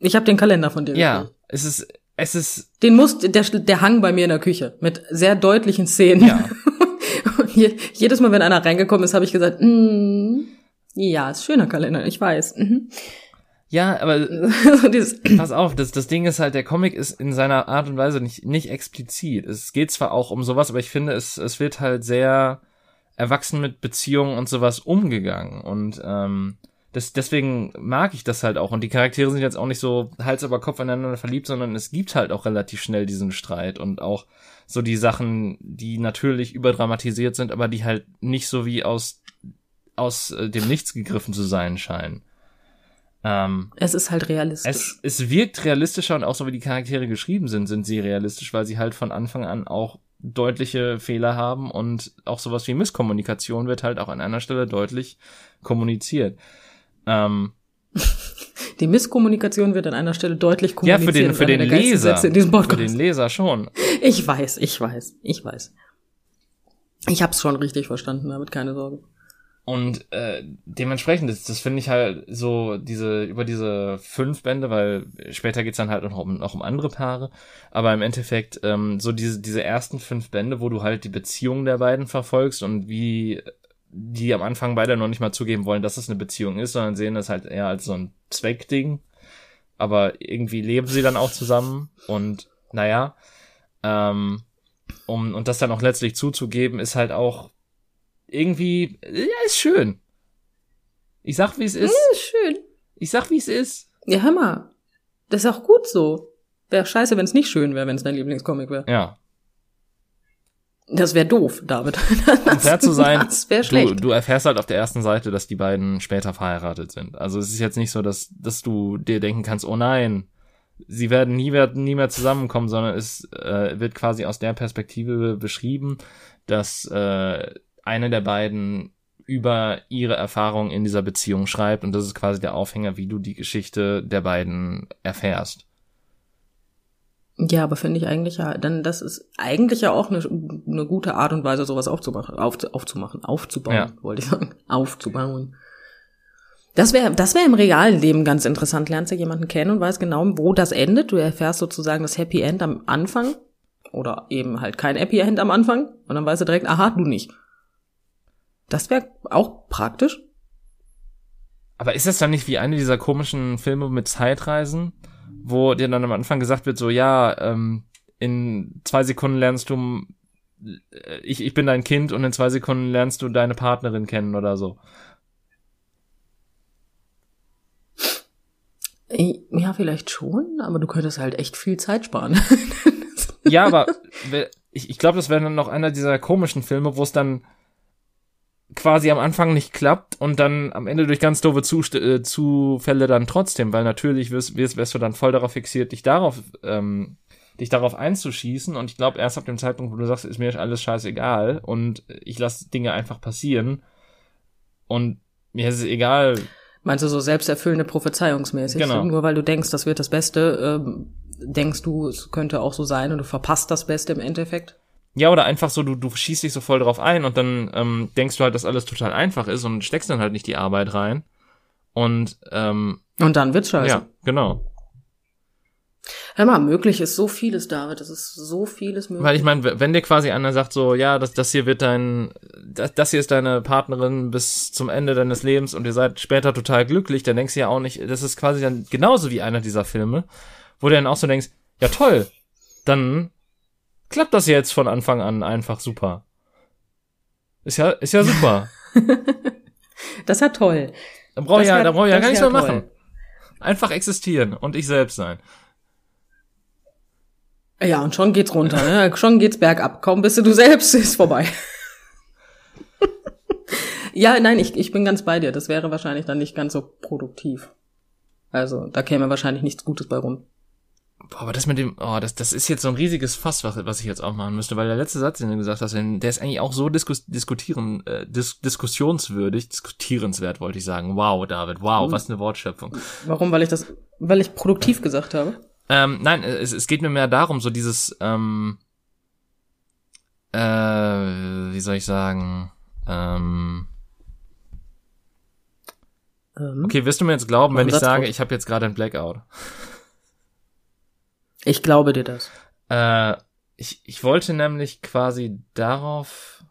Speaker 2: Ich habe den Kalender von dir
Speaker 1: ja, es ist, es ist,
Speaker 2: Den muss, der, der hang bei mir in der Küche mit sehr deutlichen Szenen.
Speaker 1: ja.
Speaker 2: Und je, jedes Mal, wenn einer reingekommen ist, habe ich gesagt, mm, ja, ist schöner Kalender, ich weiß. Mhm.
Speaker 1: Ja, aber pass auf, das, das Ding ist halt, der Comic ist in seiner Art und Weise nicht, nicht explizit. Es geht zwar auch um sowas, aber ich finde, es, es wird halt sehr erwachsen mit Beziehungen und sowas umgegangen. Und ähm, das, deswegen mag ich das halt auch. Und die Charaktere sind jetzt auch nicht so Hals über Kopf aneinander verliebt, sondern es gibt halt auch relativ schnell diesen Streit und auch so die Sachen, die natürlich überdramatisiert sind, aber die halt nicht so wie aus, aus äh, dem Nichts gegriffen zu sein scheinen. Ähm,
Speaker 2: es ist halt realistisch.
Speaker 1: es, es wirkt realistischer und auch so wie die Charaktere geschrieben sind, sind sie realistisch, weil sie halt von Anfang an auch deutliche Fehler haben und auch sowas wie Misskommunikation wird halt auch an einer Stelle deutlich kommuniziert. Ähm,
Speaker 2: Die Misskommunikation wird an einer Stelle deutlich
Speaker 1: ja,
Speaker 2: kommuniziert.
Speaker 1: für den, für den Leser.
Speaker 2: Sätze in diesem
Speaker 1: Für den Leser schon.
Speaker 2: Ich weiß, ich weiß, ich weiß. Ich hab's schon richtig verstanden, damit keine Sorge.
Speaker 1: Und äh, dementsprechend, das, das finde ich halt so, diese, über diese fünf Bände, weil später geht's dann halt noch um, noch um andere Paare, aber im Endeffekt ähm, so diese, diese ersten fünf Bände, wo du halt die Beziehung der beiden verfolgst und wie die am Anfang beide noch nicht mal zugeben wollen, dass es eine Beziehung ist, sondern sehen das halt eher als so ein Zweckding. Aber irgendwie leben sie dann auch zusammen und naja, ähm, um, und das dann auch letztlich zuzugeben, ist halt auch irgendwie, ja, ist schön. Ich sag, wie es ist.
Speaker 2: Ist schön.
Speaker 1: Ich sag, wie es ist.
Speaker 2: Ja, hör mal. Das ist auch gut so. Wäre scheiße, wenn es nicht schön wäre, wenn es dein Lieblingscomic wäre.
Speaker 1: Ja.
Speaker 2: Das wäre doof, David.
Speaker 1: Um fair zu sein, du, du erfährst halt auf der ersten Seite, dass die beiden später verheiratet sind. Also es ist jetzt nicht so, dass, dass du dir denken kannst, oh nein, sie werden nie, werden nie mehr zusammenkommen, sondern es äh, wird quasi aus der Perspektive beschrieben, dass äh, eine der beiden über ihre Erfahrung in dieser Beziehung schreibt und das ist quasi der Aufhänger, wie du die Geschichte der beiden erfährst.
Speaker 2: Ja, aber finde ich eigentlich ja, dann das ist eigentlich ja auch eine, eine gute Art und Weise, sowas aufzumachen, auf, aufzumachen, aufzubauen,
Speaker 1: Ja.
Speaker 2: wollte ich sagen, aufzubauen. Das wäre, das wäre im realen Leben ganz interessant. Lernst du jemanden kennen und weißt genau, wo das endet. Du erfährst sozusagen das Happy End am Anfang oder eben halt kein Happy End am Anfang und dann weißt du direkt, aha, du nicht. Das wäre auch praktisch.
Speaker 1: Aber ist das dann nicht wie eine dieser komischen Filme mit Zeitreisen, wo dir dann am Anfang gesagt wird, so ja, ähm, in zwei Sekunden lernst du, äh, ich, ich bin dein Kind und in zwei Sekunden lernst du deine Partnerin kennen oder so.
Speaker 2: Ja, vielleicht schon, aber du könntest halt echt viel Zeit sparen.
Speaker 1: ja, aber ich, ich glaube, das wäre dann noch einer dieser komischen Filme, wo es dann quasi am Anfang nicht klappt und dann am Ende durch ganz doofe Zust äh, Zufälle dann trotzdem, weil natürlich wirst, wirst, wirst du dann voll darauf fixiert, dich darauf, ähm, dich darauf einzuschießen und ich glaube erst ab dem Zeitpunkt, wo du sagst, ist mir alles scheißegal und ich lasse Dinge einfach passieren und mir ist es egal,
Speaker 2: Meinst du so selbsterfüllende Prophezeiungsmäßig? Genau. Nur weil du denkst, das wird das Beste, ähm, denkst du, es könnte auch so sein und du verpasst das Beste im Endeffekt?
Speaker 1: Ja, oder einfach so, du, du schießt dich so voll drauf ein und dann ähm, denkst du halt, dass alles total einfach ist und steckst dann halt nicht die Arbeit rein. Und ähm,
Speaker 2: Und dann wird's scheiße.
Speaker 1: Ja, genau.
Speaker 2: Hör mal, möglich ist so vieles, David. Das ist so vieles möglich.
Speaker 1: Weil ich meine, wenn dir quasi einer sagt so, ja, das, das hier wird dein, das, das hier ist deine Partnerin bis zum Ende deines Lebens und ihr seid später total glücklich, dann denkst du ja auch nicht, das ist quasi dann genauso wie einer dieser Filme, wo du dann auch so denkst, ja toll, dann klappt das jetzt von Anfang an einfach super. Ist ja, ist ja super.
Speaker 2: das hat toll.
Speaker 1: Da brauche ich ja, da brauche ich ja gar nichts mehr machen. Einfach existieren und ich selbst sein.
Speaker 2: Ja, und schon geht's runter, ne? schon geht's bergab. Kaum bist du du selbst, ist vorbei. ja, nein, ich, ich bin ganz bei dir. Das wäre wahrscheinlich dann nicht ganz so produktiv. Also, da käme wahrscheinlich nichts Gutes bei rum.
Speaker 1: Boah, aber das mit dem, oh, das, das ist jetzt so ein riesiges Fass, was, was ich jetzt auch machen müsste, weil der letzte Satz, den du gesagt hast, der ist eigentlich auch so diskus, diskutieren, äh, dis, diskussionswürdig, diskutierenswert, wollte ich sagen. Wow, David, wow, was eine Wortschöpfung.
Speaker 2: Warum? Weil ich das, weil ich produktiv gesagt habe?
Speaker 1: Ähm, nein, es, es geht mir mehr darum, so dieses, ähm, äh, wie soll ich sagen, ähm, ähm okay, wirst du mir jetzt glauben, wenn ich sage, ich habe jetzt gerade ein Blackout?
Speaker 2: Ich glaube dir das.
Speaker 1: Äh, ich, ich wollte nämlich quasi darauf.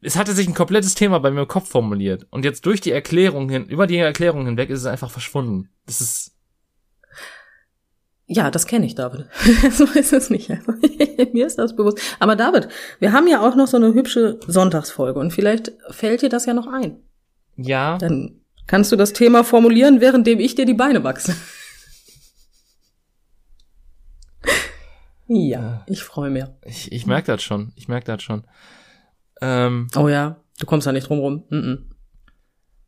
Speaker 1: Es hatte sich ein komplettes Thema bei mir im Kopf formuliert. Und jetzt durch die Erklärung hin, über die Erklärung hinweg ist es einfach verschwunden. Das ist.
Speaker 2: Ja, das kenne ich, David. so ist es nicht. Mir ist das bewusst. Aber David, wir haben ja auch noch so eine hübsche Sonntagsfolge und vielleicht fällt dir das ja noch ein.
Speaker 1: Ja.
Speaker 2: Dann kannst du das Thema formulieren, währenddem ich dir die Beine wachse. Ja, ich freue mich.
Speaker 1: Ich, ich merke das schon. Ich merke das schon. Ähm,
Speaker 2: oh ja, du kommst da nicht drum rum. Mm -mm.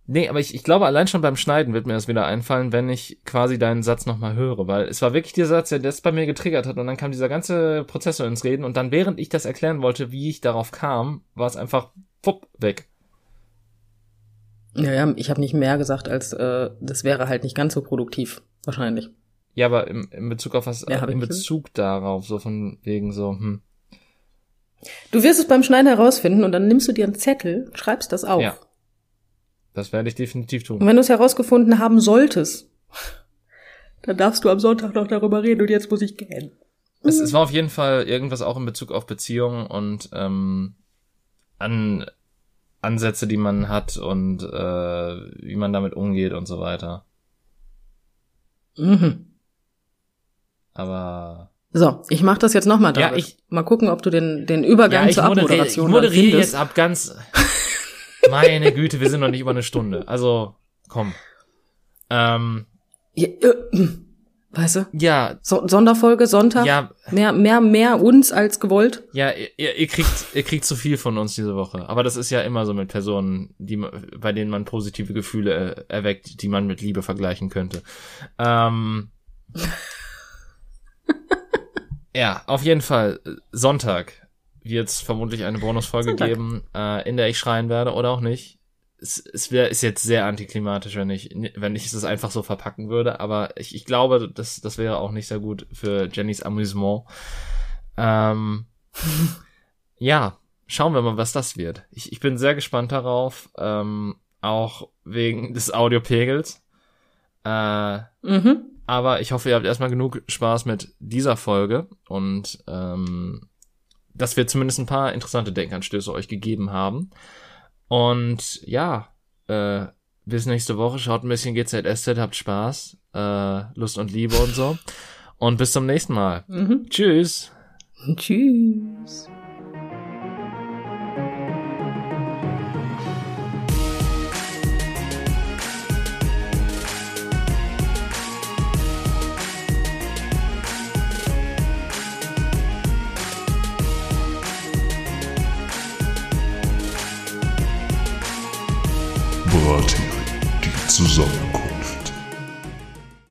Speaker 1: Nee, aber ich, ich glaube, allein schon beim Schneiden wird mir das wieder einfallen, wenn ich quasi deinen Satz nochmal höre, weil es war wirklich der Satz, der das bei mir getriggert hat und dann kam dieser ganze Prozessor ins Reden und dann, während ich das erklären wollte, wie ich darauf kam, war es einfach pupp, weg.
Speaker 2: Ja, ja, ich habe nicht mehr gesagt, als äh, das wäre halt nicht ganz so produktiv, wahrscheinlich.
Speaker 1: Ja, aber im, in Bezug auf was, ja, in Bezug hin? darauf, so von wegen so, hm.
Speaker 2: Du wirst es beim Schneiden herausfinden und dann nimmst du dir einen Zettel, schreibst das auf. Ja.
Speaker 1: Das werde ich definitiv tun.
Speaker 2: Und wenn du es herausgefunden haben solltest, dann darfst du am Sonntag noch darüber reden und jetzt muss ich gehen.
Speaker 1: Es, es war auf jeden Fall irgendwas auch in Bezug auf Beziehungen und ähm, an Ansätze, die man hat und äh, wie man damit umgeht und so weiter. Mhm. Aber
Speaker 2: so, ich mach das jetzt nochmal, David. Ja, ich, mal gucken, ob du den, den Übergang ja, zur Abmoderation
Speaker 1: Ich moderiere jetzt ab ganz... Meine Güte, wir sind noch nicht über eine Stunde. Also, komm. Ähm,
Speaker 2: ja, äh, weißt du?
Speaker 1: Ja.
Speaker 2: So, Sonderfolge, Sonntag. Ja. Mehr, mehr, mehr uns als gewollt.
Speaker 1: Ja, ihr, ihr kriegt, ihr kriegt zu viel von uns diese Woche. Aber das ist ja immer so mit Personen, die, bei denen man positive Gefühle äh, erweckt, die man mit Liebe vergleichen könnte. Ähm, ja, auf jeden Fall. Sonntag wird es vermutlich eine Bonusfolge Sonntag. geben, äh, in der ich schreien werde oder auch nicht. Es, es wäre ist jetzt sehr antiklimatisch, wenn ich wenn ich es einfach so verpacken würde, aber ich, ich glaube, das das wäre auch nicht sehr gut für Jennys Amüsement. Ähm, ja, schauen wir mal, was das wird. Ich, ich bin sehr gespannt darauf, ähm, auch wegen des Audiopegels. Äh, mhm. Aber ich hoffe, ihr habt erstmal genug Spaß mit dieser Folge und ähm, dass wir zumindest ein paar interessante Denkanstöße euch gegeben haben. Und ja, äh, bis nächste Woche. Schaut ein bisschen GZSZ, habt Spaß, äh, Lust und Liebe und so. Und bis zum nächsten Mal.
Speaker 3: Mhm.
Speaker 1: Tschüss.
Speaker 3: Tschüss.